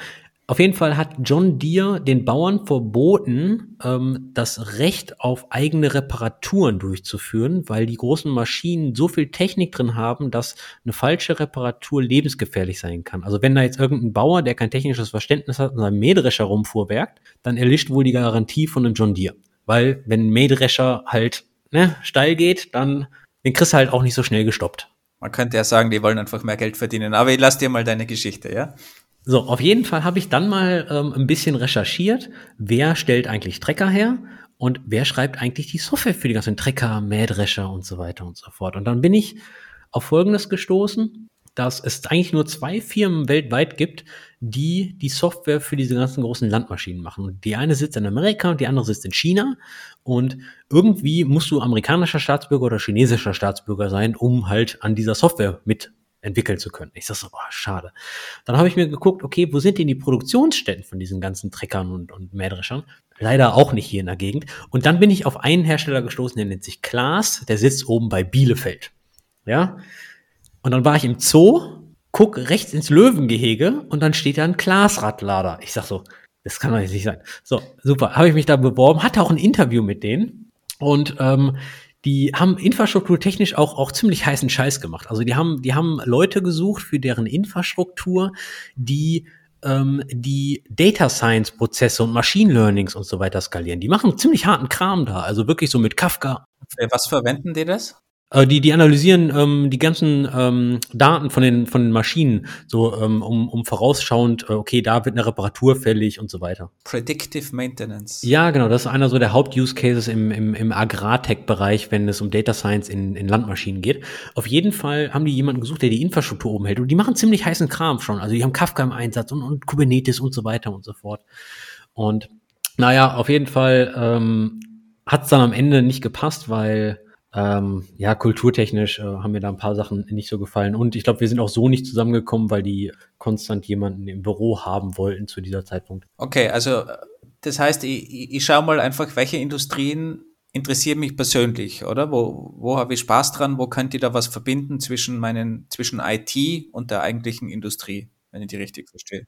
Auf jeden Fall hat John Deere den Bauern verboten, ähm, das Recht auf eigene Reparaturen durchzuführen, weil die großen Maschinen so viel Technik drin haben, dass eine falsche Reparatur lebensgefährlich sein kann. Also wenn da jetzt irgendein Bauer, der kein technisches Verständnis hat, und seinem Mähdrescher rumfuhrwerkt, dann erlischt wohl die Garantie von einem John Deere. Weil wenn ein Mähdrescher halt ne, steil geht, dann den kriegst du halt auch nicht so schnell gestoppt. Man könnte ja sagen, die wollen einfach mehr Geld verdienen. Aber ich lass dir mal deine Geschichte, ja? So, auf jeden Fall habe ich dann mal ähm, ein bisschen recherchiert, wer stellt eigentlich Trecker her und wer schreibt eigentlich die Software für die ganzen Trecker, Mähdrescher und so weiter und so fort. Und dann bin ich auf Folgendes gestoßen, dass es eigentlich nur zwei Firmen weltweit gibt, die die Software für diese ganzen großen Landmaschinen machen. Die eine sitzt in Amerika und die andere sitzt in China. Und irgendwie musst du amerikanischer Staatsbürger oder chinesischer Staatsbürger sein, um halt an dieser Software mit entwickeln zu können. Ich sag so, oh, schade. Dann habe ich mir geguckt, okay, wo sind denn die Produktionsstätten von diesen ganzen Treckern und, und Mähdreschern? Leider auch nicht hier in der Gegend. Und dann bin ich auf einen Hersteller gestoßen, der nennt sich Klaas, der sitzt oben bei Bielefeld. Ja. Und dann war ich im Zoo, guck rechts ins Löwengehege und dann steht da ein Klaas-Radlader. Ich sag so, das kann doch nicht sein. So, super. Habe ich mich da beworben, hatte auch ein Interview mit denen. Und ähm, die haben infrastrukturtechnisch auch, auch ziemlich heißen Scheiß gemacht. Also die haben, die haben Leute gesucht für deren Infrastruktur, die ähm, die Data Science Prozesse und Machine Learnings und so weiter skalieren. Die machen ziemlich harten Kram da. Also wirklich so mit Kafka. Für was verwenden die das? Äh, die, die analysieren ähm, die ganzen ähm, Daten von den, von den Maschinen, so ähm, um, um vorausschauend, äh, okay, da wird eine Reparatur fällig und so weiter. Predictive Maintenance. Ja, genau, das ist einer so der Haupt-Use-Cases im, im, im Agrartech-Bereich, wenn es um Data Science in, in Landmaschinen geht. Auf jeden Fall haben die jemanden gesucht, der die Infrastruktur oben hält. Und die machen ziemlich heißen Kram schon. Also die haben Kafka im Einsatz und, und Kubernetes und so weiter und so fort. Und naja, auf jeden Fall ähm, hat es dann am Ende nicht gepasst, weil ähm, ja, kulturtechnisch äh, haben mir da ein paar Sachen nicht so gefallen. Und ich glaube, wir sind auch so nicht zusammengekommen, weil die konstant jemanden im Büro haben wollten zu dieser Zeitpunkt. Okay, also äh, das heißt, ich, ich, ich schaue mal einfach, welche Industrien interessieren mich persönlich, oder? Wo, wo habe ich Spaß dran? Wo könnt ihr da was verbinden zwischen meinen, zwischen IT und der eigentlichen Industrie, wenn ich die richtig verstehe?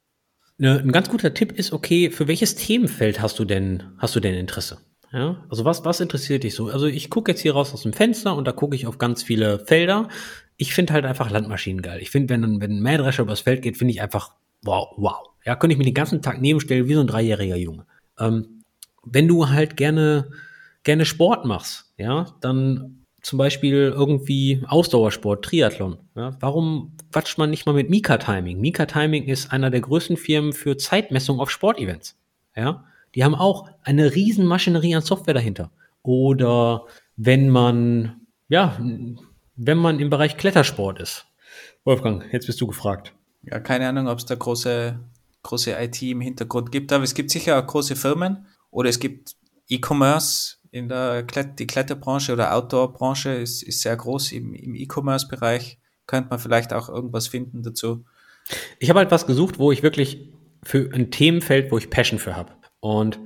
Ne, ein ganz guter Tipp ist, okay, für welches Themenfeld hast du denn, hast du denn Interesse? Ja, also was, was interessiert dich so? Also ich gucke jetzt hier raus aus dem Fenster und da gucke ich auf ganz viele Felder. Ich finde halt einfach Landmaschinen geil. Ich finde, wenn, wenn ein Mähdrescher übers Feld geht, finde ich einfach wow, wow. Ja, könnte ich mir den ganzen Tag nebenstellen wie so ein dreijähriger Junge. Ähm, wenn du halt gerne, gerne Sport machst, ja, dann zum Beispiel irgendwie Ausdauersport, Triathlon. Ja, warum quatscht man nicht mal mit Mika Timing? Mika Timing ist einer der größten Firmen für Zeitmessung auf Sportevents. Ja, die haben auch eine riesen Maschinerie an Software dahinter. Oder wenn man, ja, wenn man im Bereich Klettersport ist. Wolfgang, jetzt bist du gefragt. Ja, keine Ahnung, ob es da große, große IT im Hintergrund gibt. Aber es gibt sicher auch große Firmen oder es gibt E-Commerce in der Klett die Kletterbranche oder Outdoor-Branche ist, ist sehr groß. Im, im E-Commerce-Bereich könnte man vielleicht auch irgendwas finden dazu. Ich habe halt was gesucht, wo ich wirklich für ein Themenfeld, wo ich Passion für habe. Und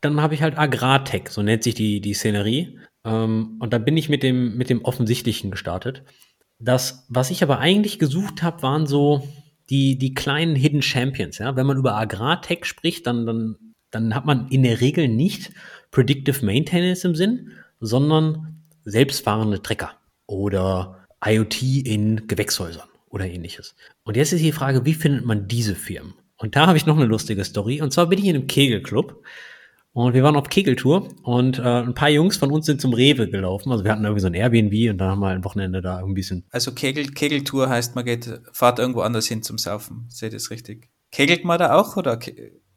dann habe ich halt Agrartech, so nennt sich die, die Szenerie. Ähm, und dann bin ich mit dem, mit dem Offensichtlichen gestartet. Das, was ich aber eigentlich gesucht habe, waren so die, die kleinen Hidden Champions. Ja? Wenn man über Agrartech spricht, dann, dann, dann hat man in der Regel nicht Predictive Maintenance im Sinn, sondern selbstfahrende Trecker oder IoT in Gewächshäusern oder ähnliches. Und jetzt ist die Frage, wie findet man diese Firmen? Und da habe ich noch eine lustige Story. Und zwar bin ich in einem Kegelclub und wir waren auf Kegeltour und äh, ein paar Jungs von uns sind zum Rewe gelaufen. Also wir hatten irgendwie so ein Airbnb und dann haben wir ein Wochenende da irgendwie ein bisschen. Also Kegel, Kegeltour heißt, man geht, fahrt irgendwo anders hin zum Saufen. Seht ihr das richtig? Kegelt man da auch oder?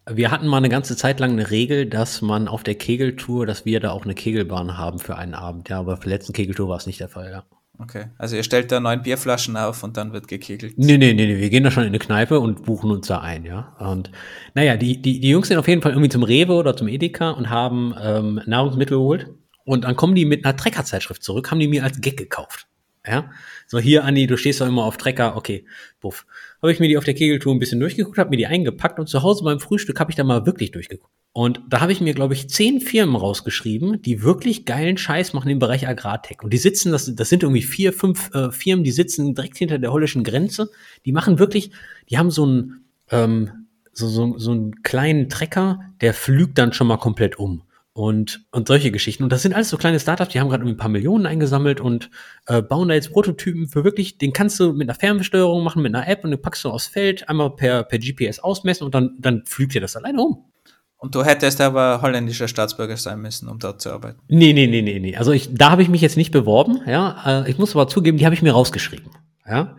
Wir hatten mal eine ganze Zeit lang eine Regel, dass man auf der Kegeltour, dass wir da auch eine Kegelbahn haben für einen Abend. Ja, aber für die letzten Kegeltour war es nicht der Fall, ja. Okay, also ihr stellt da neun Bierflaschen auf und dann wird gekegelt. Nee, nee, nee, nee, wir gehen da schon in eine Kneipe und buchen uns da ein, ja. Und naja, die, die, die Jungs sind auf jeden Fall irgendwie zum Rewe oder zum Edeka und haben ähm, Nahrungsmittel geholt. Und dann kommen die mit einer Treckerzeitschrift zurück, haben die mir als Gag gekauft. Ja, so hier, Andi, du stehst doch immer auf Trecker, okay, buff. Habe ich mir die auf der Kegeltour ein bisschen durchgeguckt, habe mir die eingepackt und zu Hause beim Frühstück habe ich da mal wirklich durchgeguckt. Und da habe ich mir, glaube ich, zehn Firmen rausgeschrieben, die wirklich geilen Scheiß machen im Bereich Agrartech. Und die sitzen, das, das sind irgendwie vier, fünf äh, Firmen, die sitzen direkt hinter der holländischen Grenze. Die machen wirklich, die haben so einen, ähm, so, so, so einen kleinen Trecker, der flügt dann schon mal komplett um und, und solche Geschichten. Und das sind alles so kleine Startups, die haben gerade ein paar Millionen eingesammelt und äh, bauen da jetzt Prototypen für wirklich, den kannst du mit einer Fernbesteuerung machen, mit einer App und den packst du aufs Feld, einmal per, per GPS ausmessen und dann, dann flügt dir das alleine um. Und du hättest aber holländischer Staatsbürger sein müssen, um dort zu arbeiten. Nee, nee, nee, nee, nee. Also ich, da habe ich mich jetzt nicht beworben, ja. Äh, ich muss aber zugeben, die habe ich mir rausgeschrieben. Ja.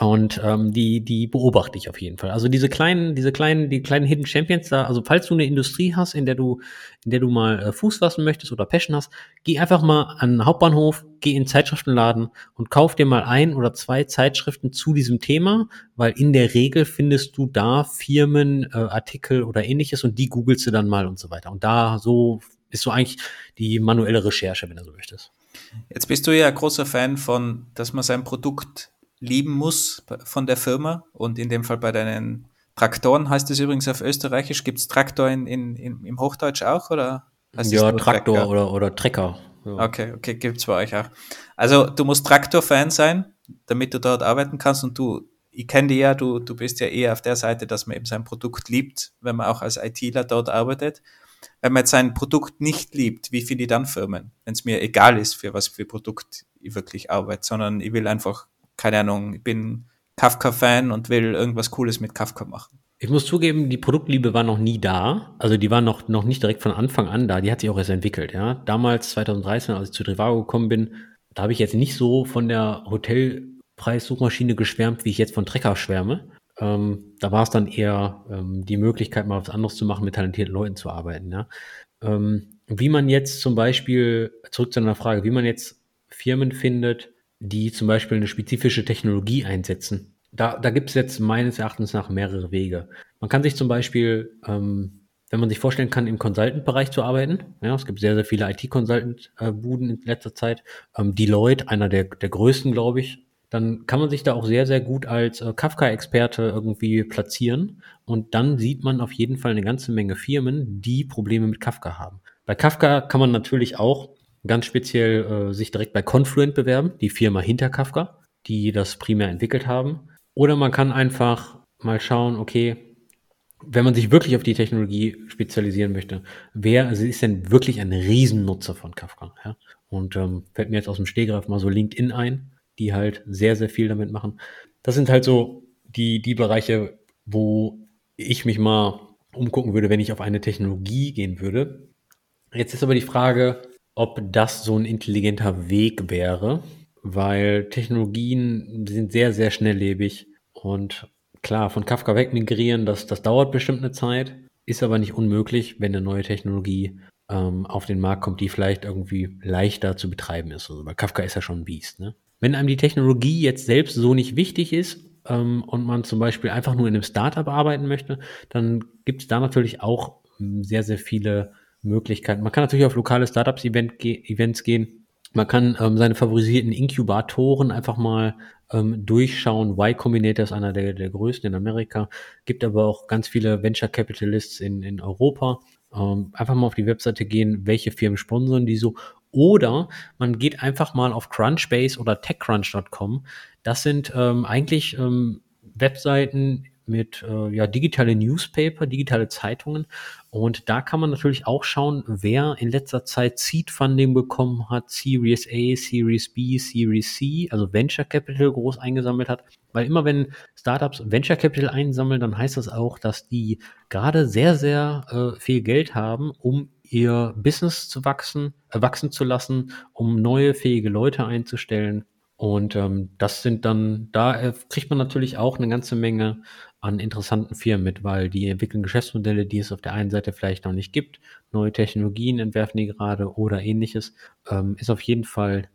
Und ähm, die, die beobachte ich auf jeden Fall. Also diese kleinen, diese kleinen, die kleinen Hidden Champions da, also falls du eine Industrie hast, in der du, in der du mal äh, Fuß fassen möchtest oder Passion hast, geh einfach mal an den Hauptbahnhof, geh in den Zeitschriftenladen und kauf dir mal ein oder zwei Zeitschriften zu diesem Thema, weil in der Regel findest du da Firmen, äh, Artikel oder ähnliches und die googelst du dann mal und so weiter. Und da so ist so eigentlich die manuelle Recherche, wenn du so möchtest. Jetzt bist du ja großer Fan von, dass man sein Produkt lieben muss von der Firma. Und in dem Fall bei deinen Traktoren heißt es übrigens auf Österreichisch. Gibt es Traktor in, in, in, im Hochdeutsch auch? Oder ja, Traktor Trecker? oder, oder Trecker. Ja. Okay, okay, gibt es bei euch auch. Also du musst Traktor-Fan sein, damit du dort arbeiten kannst. Und du, ich kenne dich ja, du, du bist ja eher auf der Seite, dass man eben sein Produkt liebt, wenn man auch als ITler dort arbeitet. Wenn man jetzt sein Produkt nicht liebt, wie finde ich dann Firmen? Wenn es mir egal ist, für was für Produkt ich wirklich arbeite, sondern ich will einfach keine Ahnung, ich bin Kafka-Fan und will irgendwas Cooles mit Kafka machen. Ich muss zugeben, die Produktliebe war noch nie da. Also die war noch, noch nicht direkt von Anfang an da. Die hat sich auch erst entwickelt. Ja. Damals, 2013, als ich zu Trivago gekommen bin, da habe ich jetzt nicht so von der Hotelpreissuchmaschine geschwärmt, wie ich jetzt von Trecker schwärme. Ähm, da war es dann eher ähm, die Möglichkeit, mal was anderes zu machen, mit talentierten Leuten zu arbeiten. Ja. Ähm, wie man jetzt zum Beispiel, zurück zu einer Frage, wie man jetzt Firmen findet, die zum Beispiel eine spezifische Technologie einsetzen. Da, da gibt es jetzt meines Erachtens nach mehrere Wege. Man kann sich zum Beispiel, ähm, wenn man sich vorstellen kann, im Consultant-Bereich zu arbeiten, ja, es gibt sehr, sehr viele IT-Consultant-Buden in letzter Zeit, ähm, Deloitte, einer der, der größten, glaube ich, dann kann man sich da auch sehr, sehr gut als äh, Kafka-Experte irgendwie platzieren. Und dann sieht man auf jeden Fall eine ganze Menge Firmen, die Probleme mit Kafka haben. Bei Kafka kann man natürlich auch ganz speziell äh, sich direkt bei Confluent bewerben, die Firma hinter Kafka, die das primär entwickelt haben. Oder man kann einfach mal schauen, okay, wenn man sich wirklich auf die Technologie spezialisieren möchte, wer also ist denn wirklich ein Riesennutzer von Kafka? Ja? Und ähm, fällt mir jetzt aus dem Stehgreif mal so LinkedIn ein, die halt sehr, sehr viel damit machen. Das sind halt so die, die Bereiche, wo ich mich mal umgucken würde, wenn ich auf eine Technologie gehen würde. Jetzt ist aber die Frage, ob das so ein intelligenter Weg wäre, weil Technologien sind sehr, sehr schnelllebig und klar, von Kafka weg migrieren, das, das dauert bestimmt eine Zeit, ist aber nicht unmöglich, wenn eine neue Technologie ähm, auf den Markt kommt, die vielleicht irgendwie leichter zu betreiben ist. Also, weil Kafka ist ja schon ein Biest. Ne? Wenn einem die Technologie jetzt selbst so nicht wichtig ist, ähm, und man zum Beispiel einfach nur in einem Startup arbeiten möchte, dann gibt es da natürlich auch ähm, sehr, sehr viele Möglichkeiten. Man kann natürlich auf lokale Startups-Events gehen. Man kann ähm, seine favorisierten Inkubatoren einfach mal ähm, durchschauen. Y Combinator ist einer der, der größten in Amerika, gibt aber auch ganz viele Venture Capitalists in, in Europa. Ähm, einfach mal auf die Webseite gehen, welche Firmen sponsern die so. Oder man geht einfach mal auf Crunchbase oder TechCrunch.com. Das sind ähm, eigentlich ähm, Webseiten mit äh, ja, digitale Newspaper, digitale Zeitungen. Und da kann man natürlich auch schauen, wer in letzter Zeit Seed Funding bekommen hat, Series A, Series B, Series C, also Venture Capital groß eingesammelt hat. Weil immer wenn Startups Venture Capital einsammeln, dann heißt das auch, dass die gerade sehr, sehr äh, viel Geld haben, um ihr Business zu wachsen, äh, wachsen zu lassen, um neue fähige Leute einzustellen. Und ähm, das sind dann, da äh, kriegt man natürlich auch eine ganze Menge an interessanten Firmen mit, weil die entwickeln Geschäftsmodelle, die es auf der einen Seite vielleicht noch nicht gibt, neue Technologien entwerfen die gerade oder ähnliches, ähm, ist auf jeden Fall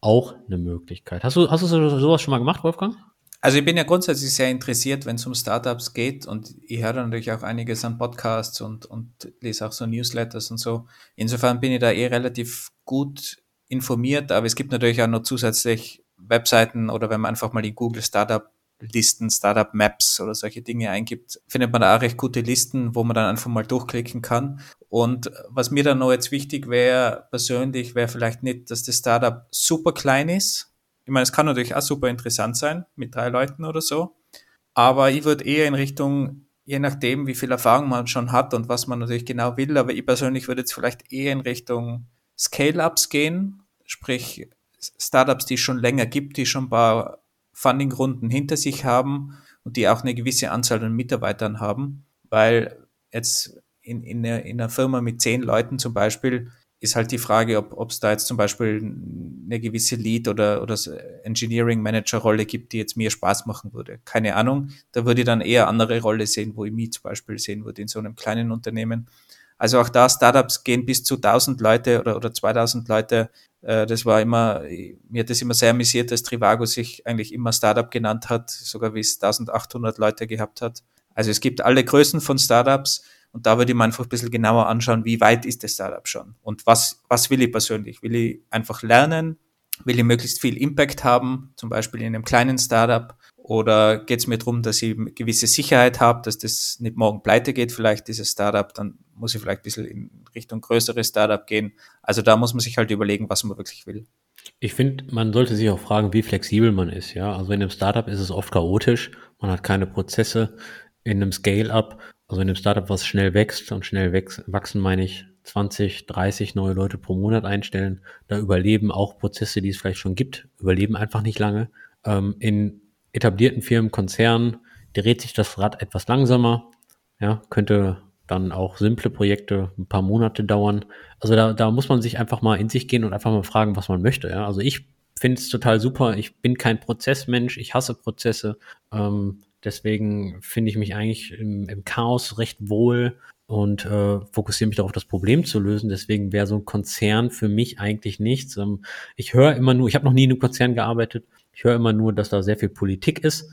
auch eine Möglichkeit. Hast du, hast du sowas schon mal gemacht, Wolfgang? Also ich bin ja grundsätzlich sehr interessiert, wenn es um Startups geht und ich höre natürlich auch einiges an Podcasts und, und lese auch so Newsletters und so. Insofern bin ich da eh relativ gut informiert, aber es gibt natürlich auch noch zusätzlich Webseiten oder wenn man einfach mal in Google Startup Listen, Startup Maps oder solche Dinge eingibt, findet man da auch recht gute Listen, wo man dann einfach mal durchklicken kann. Und was mir dann noch jetzt wichtig wäre, persönlich, wäre vielleicht nicht, dass das Startup super klein ist. Ich meine, es kann natürlich auch super interessant sein, mit drei Leuten oder so. Aber ich würde eher in Richtung, je nachdem, wie viel Erfahrung man schon hat und was man natürlich genau will, aber ich persönlich würde jetzt vielleicht eher in Richtung Scale-Ups gehen, sprich Startups, die es schon länger gibt, die schon ein paar Funding-Runden hinter sich haben und die auch eine gewisse Anzahl an Mitarbeitern haben, weil jetzt in, in, einer, in einer Firma mit zehn Leuten zum Beispiel ist halt die Frage, ob es da jetzt zum Beispiel eine gewisse Lead- oder, oder Engineering-Manager-Rolle gibt, die jetzt mir Spaß machen würde. Keine Ahnung. Da würde ich dann eher andere Rolle sehen, wo ich mich zum Beispiel sehen würde in so einem kleinen Unternehmen. Also auch da, Startups gehen bis zu 1000 Leute oder, oder 2000 Leute. Äh, das war immer, mir hat das immer sehr amüsiert, dass Trivago sich eigentlich immer Startup genannt hat, sogar wie es 1800 Leute gehabt hat. Also es gibt alle Größen von Startups und da würde ich mir einfach ein bisschen genauer anschauen, wie weit ist das Startup schon und was, was will ich persönlich? Will ich einfach lernen? Will ich möglichst viel Impact haben, zum Beispiel in einem kleinen Startup? Oder geht es mir darum, dass ich gewisse Sicherheit habe, dass das nicht morgen pleite geht, vielleicht dieses Startup, dann muss ich vielleicht ein bisschen in Richtung größeres Startup gehen. Also da muss man sich halt überlegen, was man wirklich will. Ich finde, man sollte sich auch fragen, wie flexibel man ist. Ja, also in einem Startup ist es oft chaotisch. Man hat keine Prozesse. In einem Scale-up, also in einem Startup, was schnell wächst und schnell wachsen, meine ich, 20, 30 neue Leute pro Monat einstellen. Da überleben auch Prozesse, die es vielleicht schon gibt, überleben einfach nicht lange. Ähm, in etablierten Firmen, Konzernen dreht sich das Rad etwas langsamer. Ja, könnte dann auch simple Projekte ein paar Monate dauern. Also da, da muss man sich einfach mal in sich gehen und einfach mal fragen, was man möchte. Ja? Also ich finde es total super. Ich bin kein Prozessmensch, ich hasse Prozesse. Ähm, deswegen finde ich mich eigentlich im, im, Chaos recht wohl und äh, fokussiere mich darauf, das Problem zu lösen. Deswegen wäre so ein Konzern für mich eigentlich nichts. Ähm, ich höre immer nur, ich habe noch nie in einem Konzern gearbeitet, ich höre immer nur, dass da sehr viel Politik ist.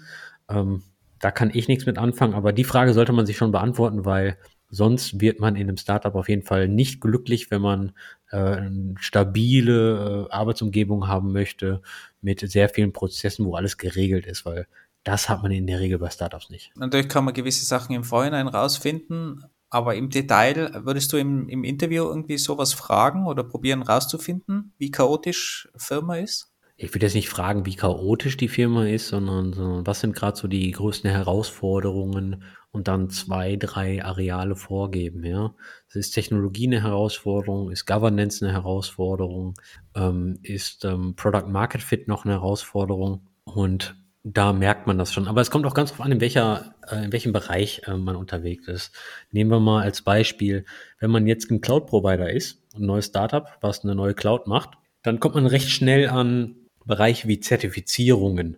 Ähm, da kann ich nichts mit anfangen, aber die Frage sollte man sich schon beantworten, weil sonst wird man in einem Startup auf jeden Fall nicht glücklich, wenn man äh, eine stabile äh, Arbeitsumgebung haben möchte mit sehr vielen Prozessen, wo alles geregelt ist, weil das hat man in der Regel bei Startups nicht. Natürlich kann man gewisse Sachen im Vorhinein rausfinden, aber im Detail würdest du im, im Interview irgendwie sowas fragen oder probieren rauszufinden, wie chaotisch Firma ist? Ich würde jetzt nicht fragen, wie chaotisch die Firma ist, sondern, sondern was sind gerade so die größten Herausforderungen und dann zwei, drei Areale vorgeben. Ja, ist Technologie eine Herausforderung, ist Governance eine Herausforderung, ähm, ist ähm, Product Market Fit noch eine Herausforderung und da merkt man das schon. Aber es kommt auch ganz drauf an, in welcher, äh, in welchem Bereich äh, man unterwegs ist. Nehmen wir mal als Beispiel, wenn man jetzt ein Cloud Provider ist, ein neues Startup, was eine neue Cloud macht, dann kommt man recht schnell an Bereiche wie Zertifizierungen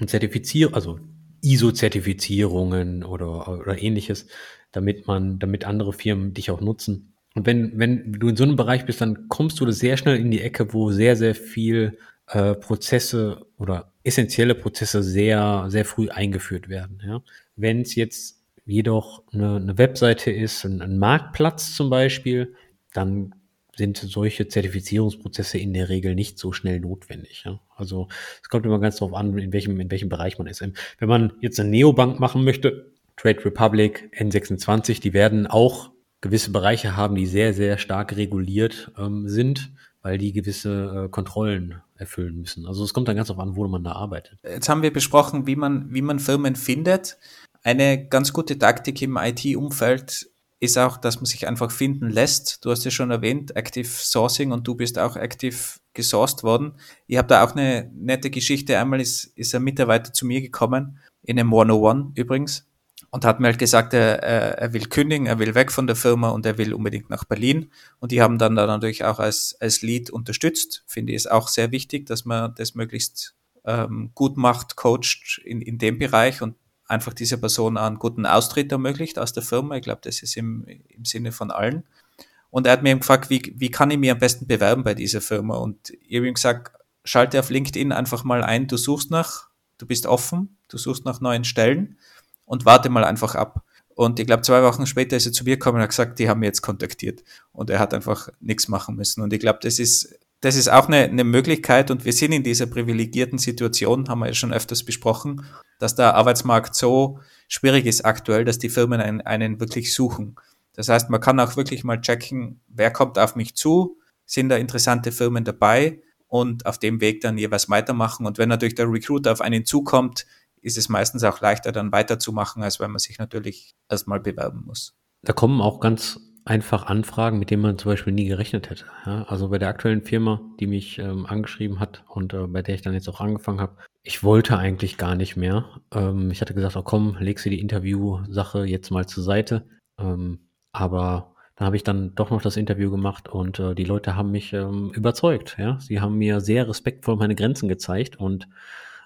und Zertifizier, also ISO-Zertifizierungen oder, oder ähnliches, damit man, damit andere Firmen dich auch nutzen. Und wenn, wenn du in so einem Bereich bist, dann kommst du sehr schnell in die Ecke, wo sehr, sehr viel äh, Prozesse oder essentielle Prozesse sehr, sehr früh eingeführt werden. Ja? Wenn es jetzt jedoch eine, eine Webseite ist, ein, ein Marktplatz zum Beispiel, dann sind solche Zertifizierungsprozesse in der Regel nicht so schnell notwendig. Ja? Also es kommt immer ganz darauf an, in welchem, in welchem Bereich man ist. Wenn man jetzt eine Neobank machen möchte, Trade Republic, N26, die werden auch gewisse Bereiche haben, die sehr, sehr stark reguliert ähm, sind, weil die gewisse äh, Kontrollen erfüllen müssen. Also es kommt dann ganz darauf an, wo man da arbeitet. Jetzt haben wir besprochen, wie man, wie man Firmen findet. Eine ganz gute Taktik im IT-Umfeld ist auch, dass man sich einfach finden lässt. Du hast ja schon erwähnt, Active Sourcing und du bist auch aktiv gesourced worden. Ich habe da auch eine nette Geschichte. Einmal ist, ist ein Mitarbeiter zu mir gekommen, in einem 101 übrigens, und hat mir halt gesagt, er, er will kündigen, er will weg von der Firma und er will unbedingt nach Berlin. Und die haben dann da natürlich auch als, als Lead unterstützt. Finde ich es auch sehr wichtig, dass man das möglichst ähm, gut macht, coacht in, in dem Bereich und einfach dieser Person einen guten Austritt ermöglicht aus der Firma. Ich glaube, das ist im, im Sinne von allen. Und er hat mir gefragt, wie, wie kann ich mir am besten bewerben bei dieser Firma? Und ich habe ihm gesagt, schalte auf LinkedIn einfach mal ein, du suchst nach, du bist offen, du suchst nach neuen Stellen und warte mal einfach ab. Und ich glaube, zwei Wochen später ist er zu mir gekommen und hat gesagt, die haben mich jetzt kontaktiert. Und er hat einfach nichts machen müssen. Und ich glaube, das ist das ist auch eine, eine Möglichkeit und wir sind in dieser privilegierten Situation, haben wir ja schon öfters besprochen, dass der Arbeitsmarkt so schwierig ist aktuell, dass die Firmen einen, einen wirklich suchen. Das heißt, man kann auch wirklich mal checken, wer kommt auf mich zu, sind da interessante Firmen dabei und auf dem Weg dann jeweils weitermachen. Und wenn natürlich der Recruiter auf einen zukommt, ist es meistens auch leichter dann weiterzumachen, als wenn man sich natürlich erstmal bewerben muss. Da kommen auch ganz einfach Anfragen, mit denen man zum Beispiel nie gerechnet hätte. Ja, also bei der aktuellen Firma, die mich ähm, angeschrieben hat und äh, bei der ich dann jetzt auch angefangen habe, ich wollte eigentlich gar nicht mehr. Ähm, ich hatte gesagt, oh komm, legst du die Interviewsache jetzt mal zur Seite. Ähm, aber da habe ich dann doch noch das Interview gemacht und äh, die Leute haben mich ähm, überzeugt. Ja, sie haben mir sehr respektvoll meine Grenzen gezeigt und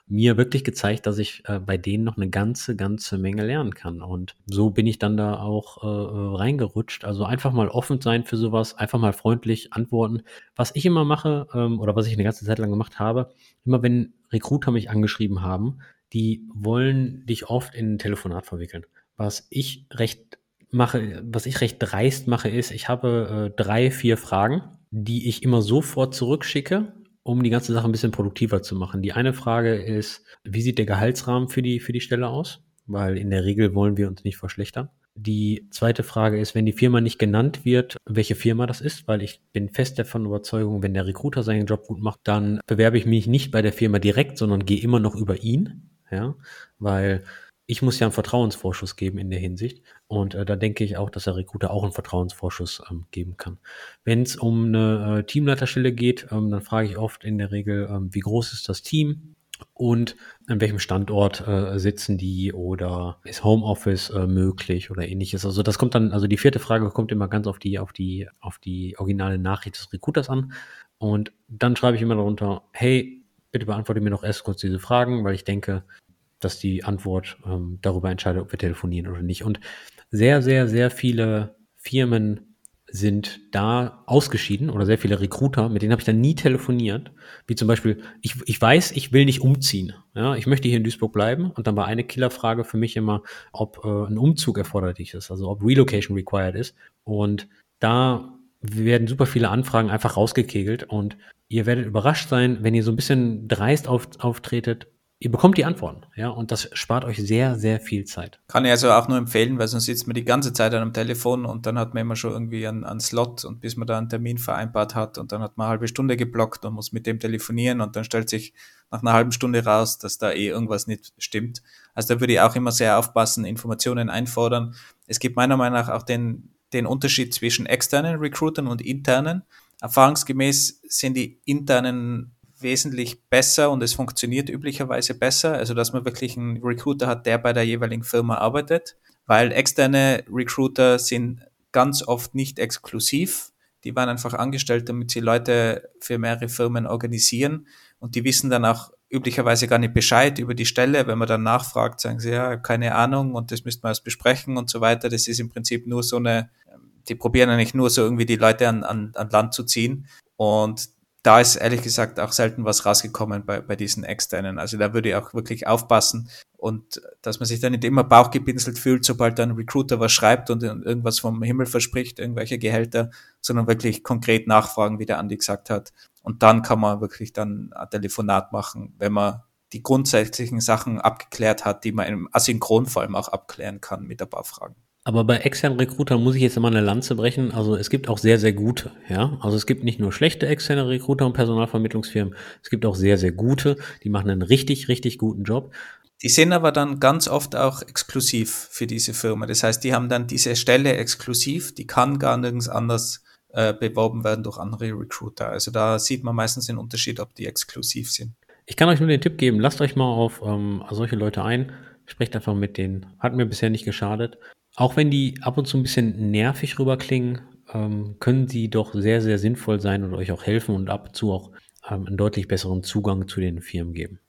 mir wirklich gezeigt, dass ich äh, bei denen noch eine ganze, ganze Menge lernen kann. Und so bin ich dann da auch äh, äh, reingerutscht. Also einfach mal offen sein für sowas, einfach mal freundlich antworten. Was ich immer mache ähm, oder was ich eine ganze Zeit lang gemacht habe, immer wenn Recruiter mich angeschrieben haben, die wollen dich oft in ein Telefonat verwickeln. Was ich recht mache, was ich recht dreist mache, ist, ich habe äh, drei, vier Fragen, die ich immer sofort zurückschicke um die ganze Sache ein bisschen produktiver zu machen. Die eine Frage ist, wie sieht der Gehaltsrahmen für die, für die Stelle aus? Weil in der Regel wollen wir uns nicht verschlechtern. Die zweite Frage ist, wenn die Firma nicht genannt wird, welche Firma das ist, weil ich bin fest davon überzeugt, wenn der Recruiter seinen Job gut macht, dann bewerbe ich mich nicht bei der Firma direkt, sondern gehe immer noch über ihn, ja, weil ich muss ja einen Vertrauensvorschuss geben in der Hinsicht. Und äh, da denke ich auch, dass der Recruiter auch einen Vertrauensvorschuss ähm, geben kann. Wenn es um eine äh, Teamleiterstelle geht, ähm, dann frage ich oft in der Regel, ähm, wie groß ist das Team? Und an welchem Standort äh, sitzen die oder ist Homeoffice äh, möglich oder ähnliches. Also das kommt dann, also die vierte Frage kommt immer ganz auf die, auf die, auf die originale Nachricht des Recruiters an. Und dann schreibe ich immer darunter, hey, bitte beantworte mir noch erst kurz diese Fragen, weil ich denke, dass die Antwort ähm, darüber entscheidet, ob wir telefonieren oder nicht. Und sehr, sehr, sehr viele Firmen sind da ausgeschieden oder sehr viele Recruiter, mit denen habe ich dann nie telefoniert. Wie zum Beispiel, ich, ich weiß, ich will nicht umziehen. Ja, ich möchte hier in Duisburg bleiben. Und dann war eine Killerfrage für mich immer, ob äh, ein Umzug erforderlich ist, also ob Relocation required ist. Und da werden super viele Anfragen einfach rausgekegelt und ihr werdet überrascht sein, wenn ihr so ein bisschen dreist auf, auftretet, ihr bekommt die Antworten, ja, und das spart euch sehr, sehr viel Zeit. Kann ich also auch nur empfehlen, weil sonst sitzt man die ganze Zeit an einem Telefon und dann hat man immer schon irgendwie einen, einen Slot und bis man da einen Termin vereinbart hat und dann hat man eine halbe Stunde geblockt und muss mit dem telefonieren und dann stellt sich nach einer halben Stunde raus, dass da eh irgendwas nicht stimmt. Also da würde ich auch immer sehr aufpassen, Informationen einfordern. Es gibt meiner Meinung nach auch den, den Unterschied zwischen externen Recruitern und internen. Erfahrungsgemäß sind die internen wesentlich besser und es funktioniert üblicherweise besser, also dass man wirklich einen Recruiter hat, der bei der jeweiligen Firma arbeitet, weil externe Recruiter sind ganz oft nicht exklusiv. Die waren einfach angestellt, damit sie Leute für mehrere Firmen organisieren und die wissen dann auch üblicherweise gar nicht Bescheid über die Stelle. Wenn man dann nachfragt, sagen sie, ja, keine Ahnung und das müsste man erst besprechen und so weiter. Das ist im Prinzip nur so eine, die probieren eigentlich nur so irgendwie die Leute an, an, an Land zu ziehen. Und da ist ehrlich gesagt auch selten was rausgekommen bei, bei diesen externen. Also da würde ich auch wirklich aufpassen und dass man sich dann nicht immer bauchgepinselt fühlt, sobald ein Recruiter was schreibt und irgendwas vom Himmel verspricht, irgendwelche Gehälter, sondern wirklich konkret nachfragen, wie der Andi gesagt hat. Und dann kann man wirklich dann ein Telefonat machen, wenn man die grundsätzlichen Sachen abgeklärt hat, die man im Asynchron vor allem auch abklären kann mit ein paar Fragen. Aber bei externen Recruitern muss ich jetzt immer eine Lanze brechen. Also es gibt auch sehr, sehr gute, ja. Also es gibt nicht nur schlechte externe Recruiter und Personalvermittlungsfirmen, es gibt auch sehr, sehr gute, die machen einen richtig, richtig guten Job. Die sind aber dann ganz oft auch exklusiv für diese Firma. Das heißt, die haben dann diese Stelle exklusiv, die kann gar nirgends anders äh, beworben werden durch andere Recruiter. Also da sieht man meistens den Unterschied, ob die exklusiv sind. Ich kann euch nur den Tipp geben, lasst euch mal auf ähm, solche Leute ein, sprecht einfach mit denen. Hat mir bisher nicht geschadet. Auch wenn die ab und zu ein bisschen nervig rüberklingen, ähm, können sie doch sehr, sehr sinnvoll sein und euch auch helfen und ab und zu auch ähm, einen deutlich besseren Zugang zu den Firmen geben.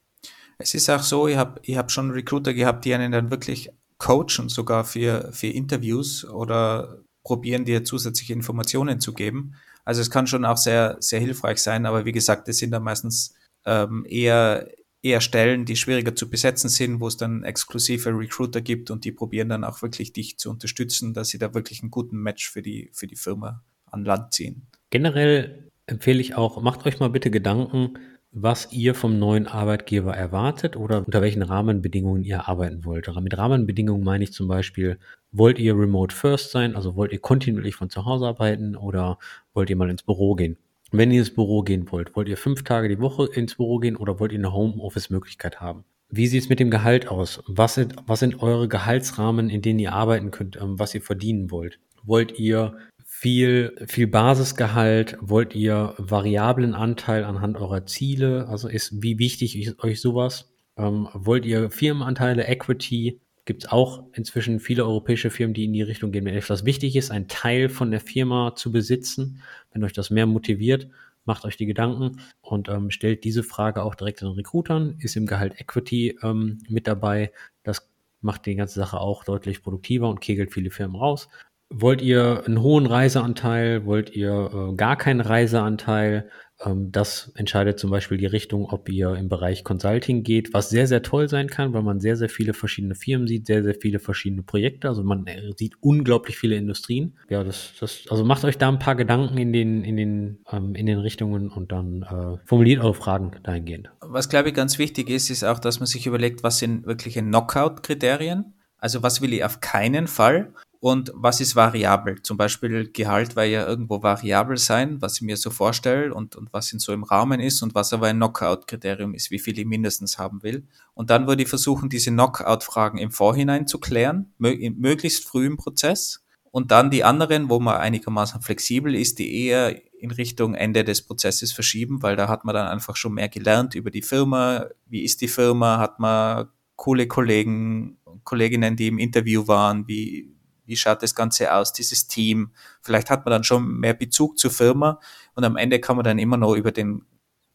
Es ist auch so, ich habe ich hab schon Recruiter gehabt, die einen dann wirklich coachen, sogar für, für Interviews oder probieren, dir zusätzliche Informationen zu geben. Also es kann schon auch sehr, sehr hilfreich sein, aber wie gesagt, das sind dann meistens ähm, eher eher Stellen, die schwieriger zu besetzen sind, wo es dann exklusive Recruiter gibt und die probieren dann auch wirklich dich zu unterstützen, dass sie da wirklich einen guten Match für die, für die Firma an Land ziehen. Generell empfehle ich auch, macht euch mal bitte Gedanken, was ihr vom neuen Arbeitgeber erwartet oder unter welchen Rahmenbedingungen ihr arbeiten wollt. Mit Rahmenbedingungen meine ich zum Beispiel, wollt ihr remote first sein, also wollt ihr kontinuierlich von zu Hause arbeiten oder wollt ihr mal ins Büro gehen? Wenn ihr ins Büro gehen wollt, wollt ihr fünf Tage die Woche ins Büro gehen oder wollt ihr eine Homeoffice-Möglichkeit haben? Wie sieht es mit dem Gehalt aus? Was sind, was sind eure Gehaltsrahmen, in denen ihr arbeiten könnt, ähm, was ihr verdienen wollt? Wollt ihr viel, viel Basisgehalt? Wollt ihr variablen Anteil anhand eurer Ziele? Also ist, wie wichtig ist euch sowas? Ähm, wollt ihr Firmenanteile, Equity? Gibt es auch inzwischen viele europäische Firmen, die in die Richtung gehen. Wenn etwas wichtig ist, einen Teil von der Firma zu besitzen, wenn euch das mehr motiviert, macht euch die Gedanken und ähm, stellt diese Frage auch direkt den Recruitern. Ist im Gehalt Equity ähm, mit dabei? Das macht die ganze Sache auch deutlich produktiver und kegelt viele Firmen raus. Wollt ihr einen hohen Reiseanteil? Wollt ihr äh, gar keinen Reiseanteil? Ähm, das entscheidet zum Beispiel die Richtung, ob ihr im Bereich Consulting geht, was sehr, sehr toll sein kann, weil man sehr, sehr viele verschiedene Firmen sieht, sehr, sehr viele verschiedene Projekte. Also man äh, sieht unglaublich viele Industrien. Ja, das, das, also macht euch da ein paar Gedanken in den, in den, ähm, in den Richtungen und dann äh, formuliert eure Fragen dahingehend. Was glaube ich ganz wichtig ist, ist auch, dass man sich überlegt, was sind wirkliche Knockout-Kriterien? Also was will ich auf keinen Fall? Und was ist variabel. Zum Beispiel Gehalt weil ja irgendwo variabel sein, was ich mir so vorstelle und, und was in so im Rahmen ist und was aber ein Knockout-Kriterium ist, wie viel ich mindestens haben will. Und dann würde ich versuchen, diese Knockout-Fragen im Vorhinein zu klären, möglichst früh im Prozess. Und dann die anderen, wo man einigermaßen flexibel ist, die eher in Richtung Ende des Prozesses verschieben, weil da hat man dann einfach schon mehr gelernt über die Firma. Wie ist die Firma? Hat man coole Kollegen, Kolleginnen, die im Interview waren? Wie, wie schaut das Ganze aus, dieses Team. Vielleicht hat man dann schon mehr Bezug zur Firma und am Ende kann man dann immer noch über den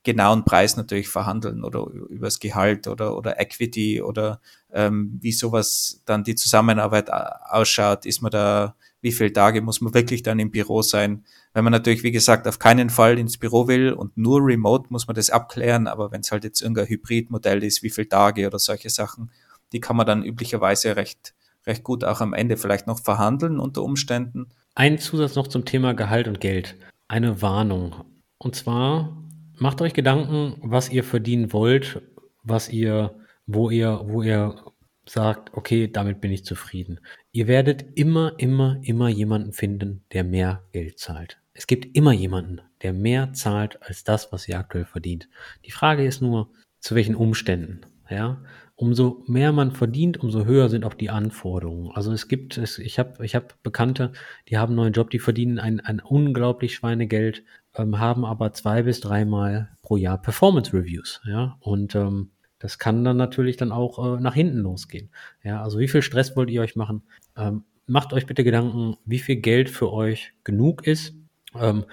genauen Preis natürlich verhandeln oder über das Gehalt oder, oder Equity oder ähm, wie sowas dann die Zusammenarbeit ausschaut. Ist man da, wie viele Tage muss man wirklich dann im Büro sein? Wenn man natürlich, wie gesagt, auf keinen Fall ins Büro will und nur remote, muss man das abklären. Aber wenn es halt jetzt irgendein Hybridmodell ist, wie viele Tage oder solche Sachen, die kann man dann üblicherweise recht recht gut auch am Ende vielleicht noch verhandeln unter Umständen. Ein Zusatz noch zum Thema Gehalt und Geld. Eine Warnung. Und zwar macht euch Gedanken, was ihr verdienen wollt, was ihr, wo ihr, wo ihr sagt, okay, damit bin ich zufrieden. Ihr werdet immer, immer, immer jemanden finden, der mehr Geld zahlt. Es gibt immer jemanden, der mehr zahlt als das, was ihr aktuell verdient. Die Frage ist nur, zu welchen Umständen. Ja, umso mehr man verdient, umso höher sind auch die Anforderungen. Also es gibt, es, ich habe ich hab Bekannte, die haben einen neuen Job, die verdienen ein, ein unglaublich Schweinegeld, ähm, haben aber zwei bis dreimal pro Jahr Performance Reviews. Ja, und ähm, das kann dann natürlich dann auch äh, nach hinten losgehen. Ja, also wie viel Stress wollt ihr euch machen? Ähm, macht euch bitte Gedanken, wie viel Geld für euch genug ist. Ähm,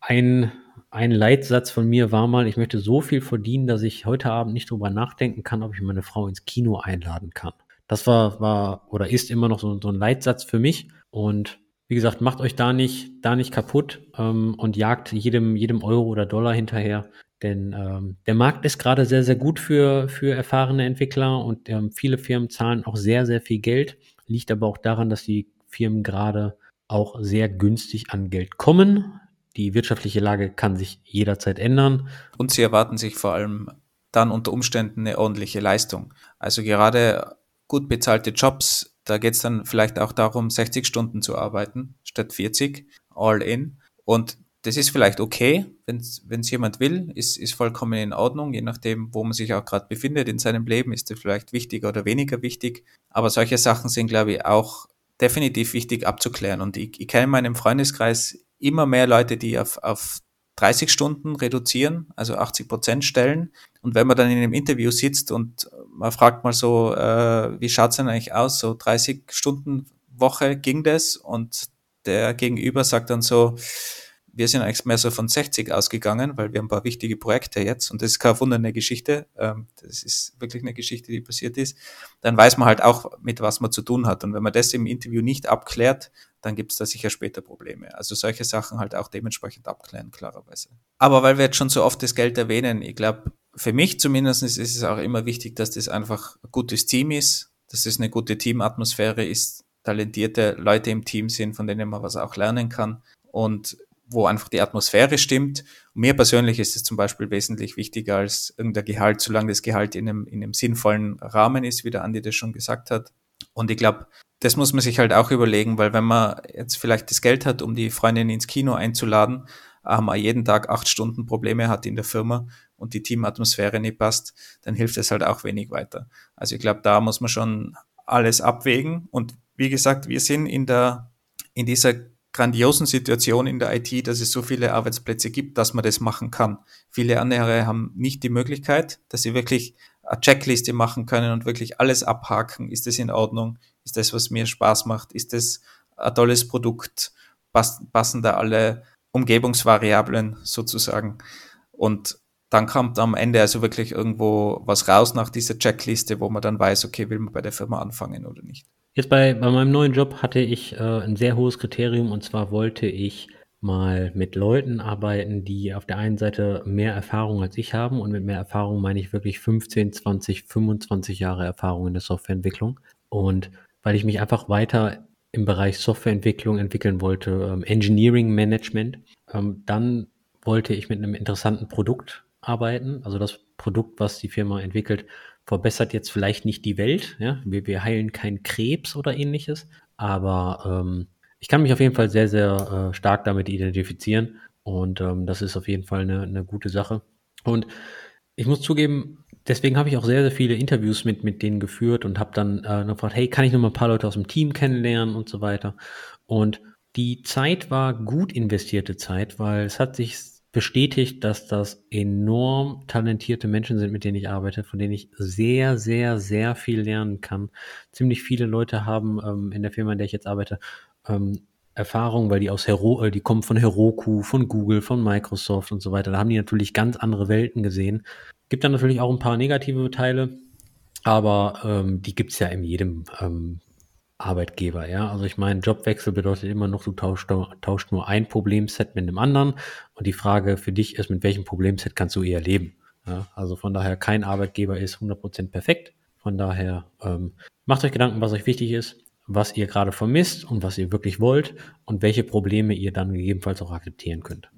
ein ein Leitsatz von mir war mal, ich möchte so viel verdienen, dass ich heute Abend nicht drüber nachdenken kann, ob ich meine Frau ins Kino einladen kann. Das war, war oder ist immer noch so, so ein Leitsatz für mich. Und wie gesagt, macht euch da nicht, da nicht kaputt ähm, und jagt jedem, jedem Euro oder Dollar hinterher. Denn ähm, der Markt ist gerade sehr, sehr gut für, für erfahrene Entwickler und ähm, viele Firmen zahlen auch sehr, sehr viel Geld. Liegt aber auch daran, dass die Firmen gerade auch sehr günstig an Geld kommen. Die wirtschaftliche Lage kann sich jederzeit ändern. Und sie erwarten sich vor allem dann unter Umständen eine ordentliche Leistung. Also gerade gut bezahlte Jobs da geht es dann vielleicht auch darum, 60 Stunden zu arbeiten statt 40, all in. Und das ist vielleicht okay, wenn es jemand will, ist, ist vollkommen in Ordnung, je nachdem, wo man sich auch gerade befindet in seinem Leben, ist das vielleicht wichtiger oder weniger wichtig. Aber solche Sachen sind, glaube ich, auch definitiv wichtig abzuklären. Und ich, ich kenne in meinem Freundeskreis immer mehr Leute, die auf, auf 30 Stunden reduzieren, also 80 Prozent stellen. Und wenn man dann in einem Interview sitzt und man fragt mal so, äh, wie schaut's denn eigentlich aus? So 30 Stunden Woche ging das und der Gegenüber sagt dann so, wir sind eigentlich mehr so von 60 ausgegangen, weil wir ein paar wichtige Projekte jetzt und das ist keine wundernde Geschichte, ähm, das ist wirklich eine Geschichte, die passiert ist, dann weiß man halt auch, mit was man zu tun hat. Und wenn man das im Interview nicht abklärt, dann gibt es da sicher später Probleme. Also solche Sachen halt auch dementsprechend abklären, klarerweise. Aber weil wir jetzt schon so oft das Geld erwähnen, ich glaube, für mich zumindest ist es auch immer wichtig, dass das einfach ein gutes Team ist, dass es eine gute Teamatmosphäre ist, talentierte Leute im Team sind, von denen man was auch lernen kann und wo einfach die Atmosphäre stimmt. Und mir persönlich ist es zum Beispiel wesentlich wichtiger als irgendein Gehalt, solange das Gehalt in einem, in einem sinnvollen Rahmen ist, wie der Andi das schon gesagt hat. Und ich glaube, das muss man sich halt auch überlegen, weil wenn man jetzt vielleicht das Geld hat, um die Freundin ins Kino einzuladen, aber man jeden Tag acht Stunden Probleme hat in der Firma und die Teamatmosphäre nicht passt, dann hilft es halt auch wenig weiter. Also ich glaube, da muss man schon alles abwägen. Und wie gesagt, wir sind in der, in dieser grandiosen Situation in der IT, dass es so viele Arbeitsplätze gibt, dass man das machen kann. Viele andere haben nicht die Möglichkeit, dass sie wirklich eine Checkliste machen können und wirklich alles abhaken. Ist das in Ordnung? Ist das, was mir Spaß macht? Ist das ein tolles Produkt? Passen da alle Umgebungsvariablen sozusagen? Und dann kommt am Ende also wirklich irgendwo was raus nach dieser Checkliste, wo man dann weiß, okay, will man bei der Firma anfangen oder nicht. Jetzt bei, bei meinem neuen Job hatte ich äh, ein sehr hohes Kriterium und zwar wollte ich mal mit Leuten arbeiten, die auf der einen Seite mehr Erfahrung als ich haben und mit mehr Erfahrung meine ich wirklich 15, 20, 25 Jahre Erfahrung in der Softwareentwicklung. Und weil ich mich einfach weiter im Bereich Softwareentwicklung entwickeln wollte, ähm, Engineering Management, ähm, dann wollte ich mit einem interessanten Produkt arbeiten. Also das Produkt, was die Firma entwickelt, verbessert jetzt vielleicht nicht die Welt. Ja? Wir, wir heilen keinen Krebs oder ähnliches, aber ähm, ich kann mich auf jeden Fall sehr, sehr äh, stark damit identifizieren und ähm, das ist auf jeden Fall eine, eine gute Sache. Und ich muss zugeben, deswegen habe ich auch sehr, sehr viele Interviews mit, mit denen geführt und habe dann äh, gefragt, hey, kann ich noch mal ein paar Leute aus dem Team kennenlernen und so weiter. Und die Zeit war gut investierte Zeit, weil es hat sich bestätigt, dass das enorm talentierte Menschen sind, mit denen ich arbeite, von denen ich sehr, sehr, sehr viel lernen kann. Ziemlich viele Leute haben ähm, in der Firma, in der ich jetzt arbeite, ähm, Erfahrung, weil die aus Hero, äh, die kommen von Heroku, von Google, von Microsoft und so weiter. Da haben die natürlich ganz andere Welten gesehen. Gibt dann natürlich auch ein paar negative Teile, aber ähm, die gibt's ja in jedem ähm, Arbeitgeber, ja. Also ich meine, Jobwechsel bedeutet immer noch, du tauschst, tauschst nur ein Problemset mit dem anderen. Und die Frage für dich ist, mit welchem Problemset kannst du eher leben? Ja? Also von daher, kein Arbeitgeber ist 100% perfekt. Von daher, ähm, macht euch Gedanken, was euch wichtig ist was ihr gerade vermisst und was ihr wirklich wollt und welche Probleme ihr dann gegebenenfalls auch akzeptieren könnt.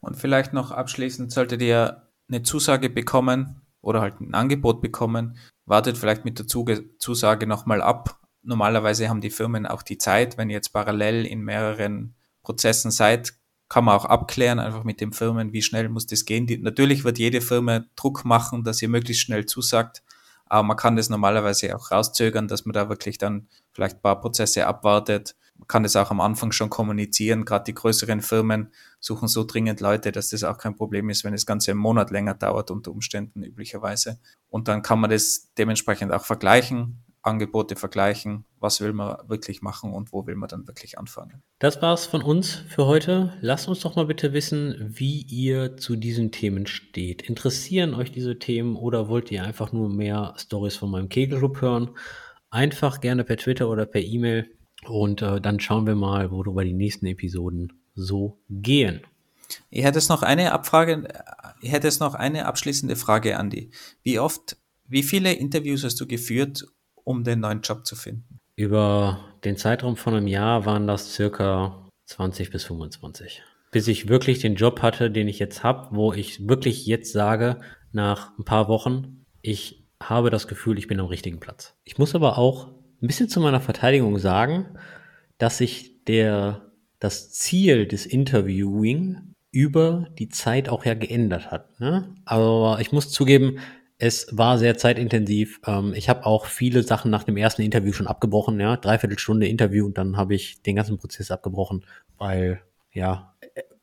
Und vielleicht noch abschließend, solltet ihr eine Zusage bekommen oder halt ein Angebot bekommen, wartet vielleicht mit der Zusage nochmal ab. Normalerweise haben die Firmen auch die Zeit, wenn ihr jetzt parallel in mehreren Prozessen seid, kann man auch abklären, einfach mit den Firmen, wie schnell muss das gehen. Die, natürlich wird jede Firma Druck machen, dass ihr möglichst schnell zusagt. Aber man kann das normalerweise auch rauszögern, dass man da wirklich dann vielleicht ein paar Prozesse abwartet. Man kann das auch am Anfang schon kommunizieren. Gerade die größeren Firmen suchen so dringend Leute, dass das auch kein Problem ist, wenn das Ganze einen Monat länger dauert unter Umständen üblicherweise. Und dann kann man das dementsprechend auch vergleichen. Angebote vergleichen, was will man wirklich machen und wo will man dann wirklich anfangen. Das war's von uns für heute. Lasst uns doch mal bitte wissen, wie ihr zu diesen Themen steht. Interessieren euch diese Themen oder wollt ihr einfach nur mehr Stories von meinem Kegelclub hören? Einfach gerne per Twitter oder per E-Mail Und äh, dann schauen wir mal, worüber die nächsten Episoden so gehen. Ich hätte jetzt noch eine Abfrage, ich hätte jetzt noch eine abschließende Frage, Andi. Wie oft, wie viele Interviews hast du geführt, um den neuen Job zu finden? Über den Zeitraum von einem Jahr waren das circa 20 bis 25. Bis ich wirklich den Job hatte, den ich jetzt habe, wo ich wirklich jetzt sage, nach ein paar Wochen, ich habe das Gefühl, ich bin am richtigen Platz. Ich muss aber auch ein bisschen zu meiner Verteidigung sagen, dass sich der, das Ziel des Interviewing über die Zeit auch ja geändert hat. Ne? Aber ich muss zugeben, es war sehr zeitintensiv. Ähm, ich habe auch viele Sachen nach dem ersten Interview schon abgebrochen, ja, dreiviertel Stunde Interview und dann habe ich den ganzen Prozess abgebrochen, weil ja,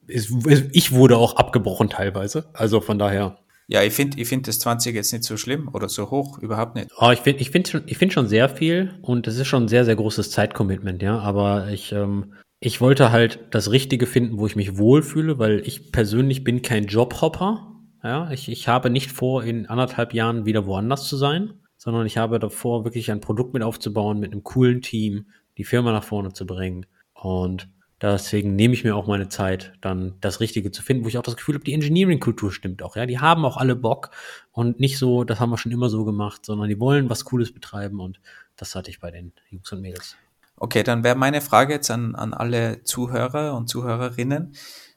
es, ich wurde auch abgebrochen teilweise. Also von daher. Ja, ich finde ich finde das 20 jetzt nicht so schlimm oder so hoch, überhaupt nicht. Oh, ich finde ich finde schon, ich finde schon sehr viel und es ist schon ein sehr, sehr großes Zeitcommitment, ja. Aber ich, ähm, ich wollte halt das Richtige finden, wo ich mich wohlfühle, weil ich persönlich bin kein Jobhopper. Ja, ich, ich habe nicht vor, in anderthalb Jahren wieder woanders zu sein, sondern ich habe davor, wirklich ein Produkt mit aufzubauen, mit einem coolen Team, die Firma nach vorne zu bringen. Und deswegen nehme ich mir auch meine Zeit, dann das Richtige zu finden, wo ich auch das Gefühl habe, die Engineering-Kultur stimmt auch. Ja, die haben auch alle Bock und nicht so, das haben wir schon immer so gemacht, sondern die wollen was Cooles betreiben und das hatte ich bei den Jungs und Mädels. Okay, dann wäre meine Frage jetzt an, an alle Zuhörer und Zuhörerinnen,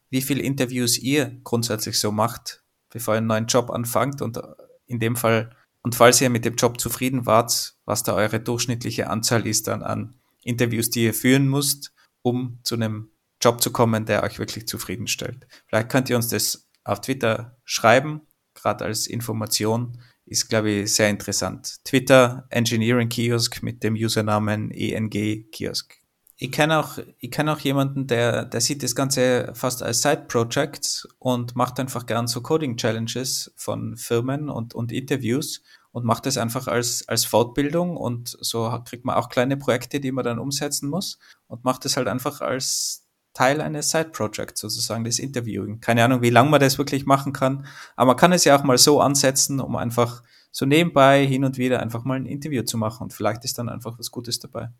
wie viele Interviews ihr grundsätzlich so macht, bevor ihr einen neuen Job anfangt und in dem Fall, und falls ihr mit dem Job zufrieden wart, was da eure durchschnittliche Anzahl ist dann an Interviews, die ihr führen müsst, um zu einem Job zu kommen, der euch wirklich zufriedenstellt. Vielleicht könnt ihr uns das auf Twitter schreiben, gerade als Information. Ist, glaube ich, sehr interessant. Twitter Engineering Kiosk mit dem Usernamen ENG Kiosk. Ich kenne auch, ich kenne auch jemanden, der, der sieht das Ganze fast als Side-Project und macht einfach gern so Coding-Challenges von Firmen und, und Interviews und macht das einfach als, als Fortbildung und so kriegt man auch kleine Projekte, die man dann umsetzen muss und macht das halt einfach als Teil eines Side-Projects sozusagen, das Interviewing. Keine Ahnung, wie lange man das wirklich machen kann, aber man kann es ja auch mal so ansetzen, um einfach so nebenbei hin und wieder einfach mal ein Interview zu machen und vielleicht ist dann einfach was Gutes dabei.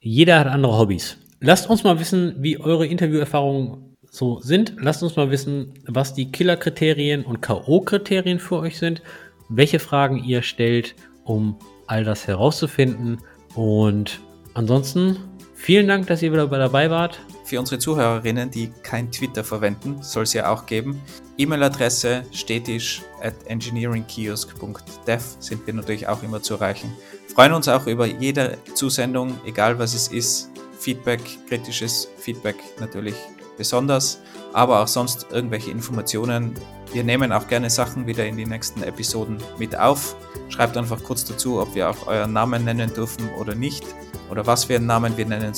Jeder hat andere Hobbys. Lasst uns mal wissen, wie eure Interviewerfahrungen so sind. Lasst uns mal wissen, was die Killer-Kriterien und K.O.-Kriterien für euch sind, welche Fragen ihr stellt, um all das herauszufinden. Und ansonsten vielen Dank, dass ihr wieder dabei wart. Für unsere Zuhörerinnen, die kein Twitter verwenden, soll es ja auch geben. E-Mail-Adresse stetisch at engineeringkiosk.dev sind wir natürlich auch immer zu erreichen. Freuen uns auch über jede Zusendung, egal was es ist. Feedback, kritisches Feedback natürlich besonders, aber auch sonst irgendwelche Informationen. Wir nehmen auch gerne Sachen wieder in die nächsten Episoden mit auf. Schreibt einfach kurz dazu, ob wir auch euren Namen nennen dürfen oder nicht oder was für einen Namen wir nennen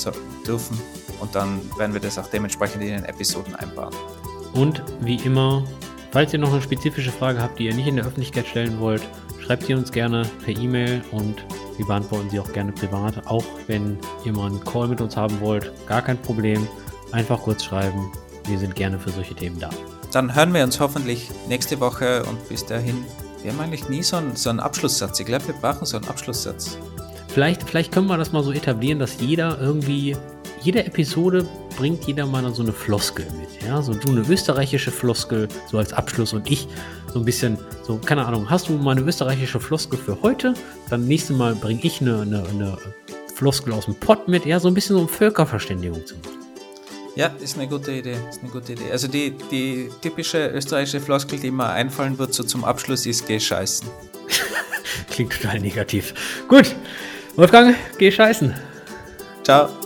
dürfen und dann werden wir das auch dementsprechend in den Episoden einbauen. Und wie immer, falls ihr noch eine spezifische Frage habt, die ihr nicht in der Öffentlichkeit stellen wollt, schreibt sie uns gerne per E-Mail und wir beantworten sie auch gerne privat. Auch wenn ihr mal einen Call mit uns haben wollt, gar kein Problem. Einfach kurz schreiben. Wir sind gerne für solche Themen da. Dann hören wir uns hoffentlich nächste Woche und bis dahin. Wir haben eigentlich nie so einen, so einen Abschlusssatz. Ich glaube, wir brauchen so einen Abschlusssatz. Vielleicht, vielleicht können wir das mal so etablieren, dass jeder irgendwie, jede Episode bringt jeder mal so eine Floskel mit. Ja, so du eine österreichische Floskel, so als Abschluss und ich so ein bisschen, so, keine Ahnung, hast du mal eine österreichische Floskel für heute? Dann nächstes Mal bringe ich eine, eine, eine Floskel aus dem Pott mit, ja, so ein bisschen so um Völkerverständigung zu machen. Ja, ist eine gute Idee. Ist eine gute Idee. Also die, die typische österreichische Floskel, die mir einfallen wird, so zum Abschluss, ist geh scheißen. Klingt total negativ. Gut, Wolfgang, geh scheißen. Ciao.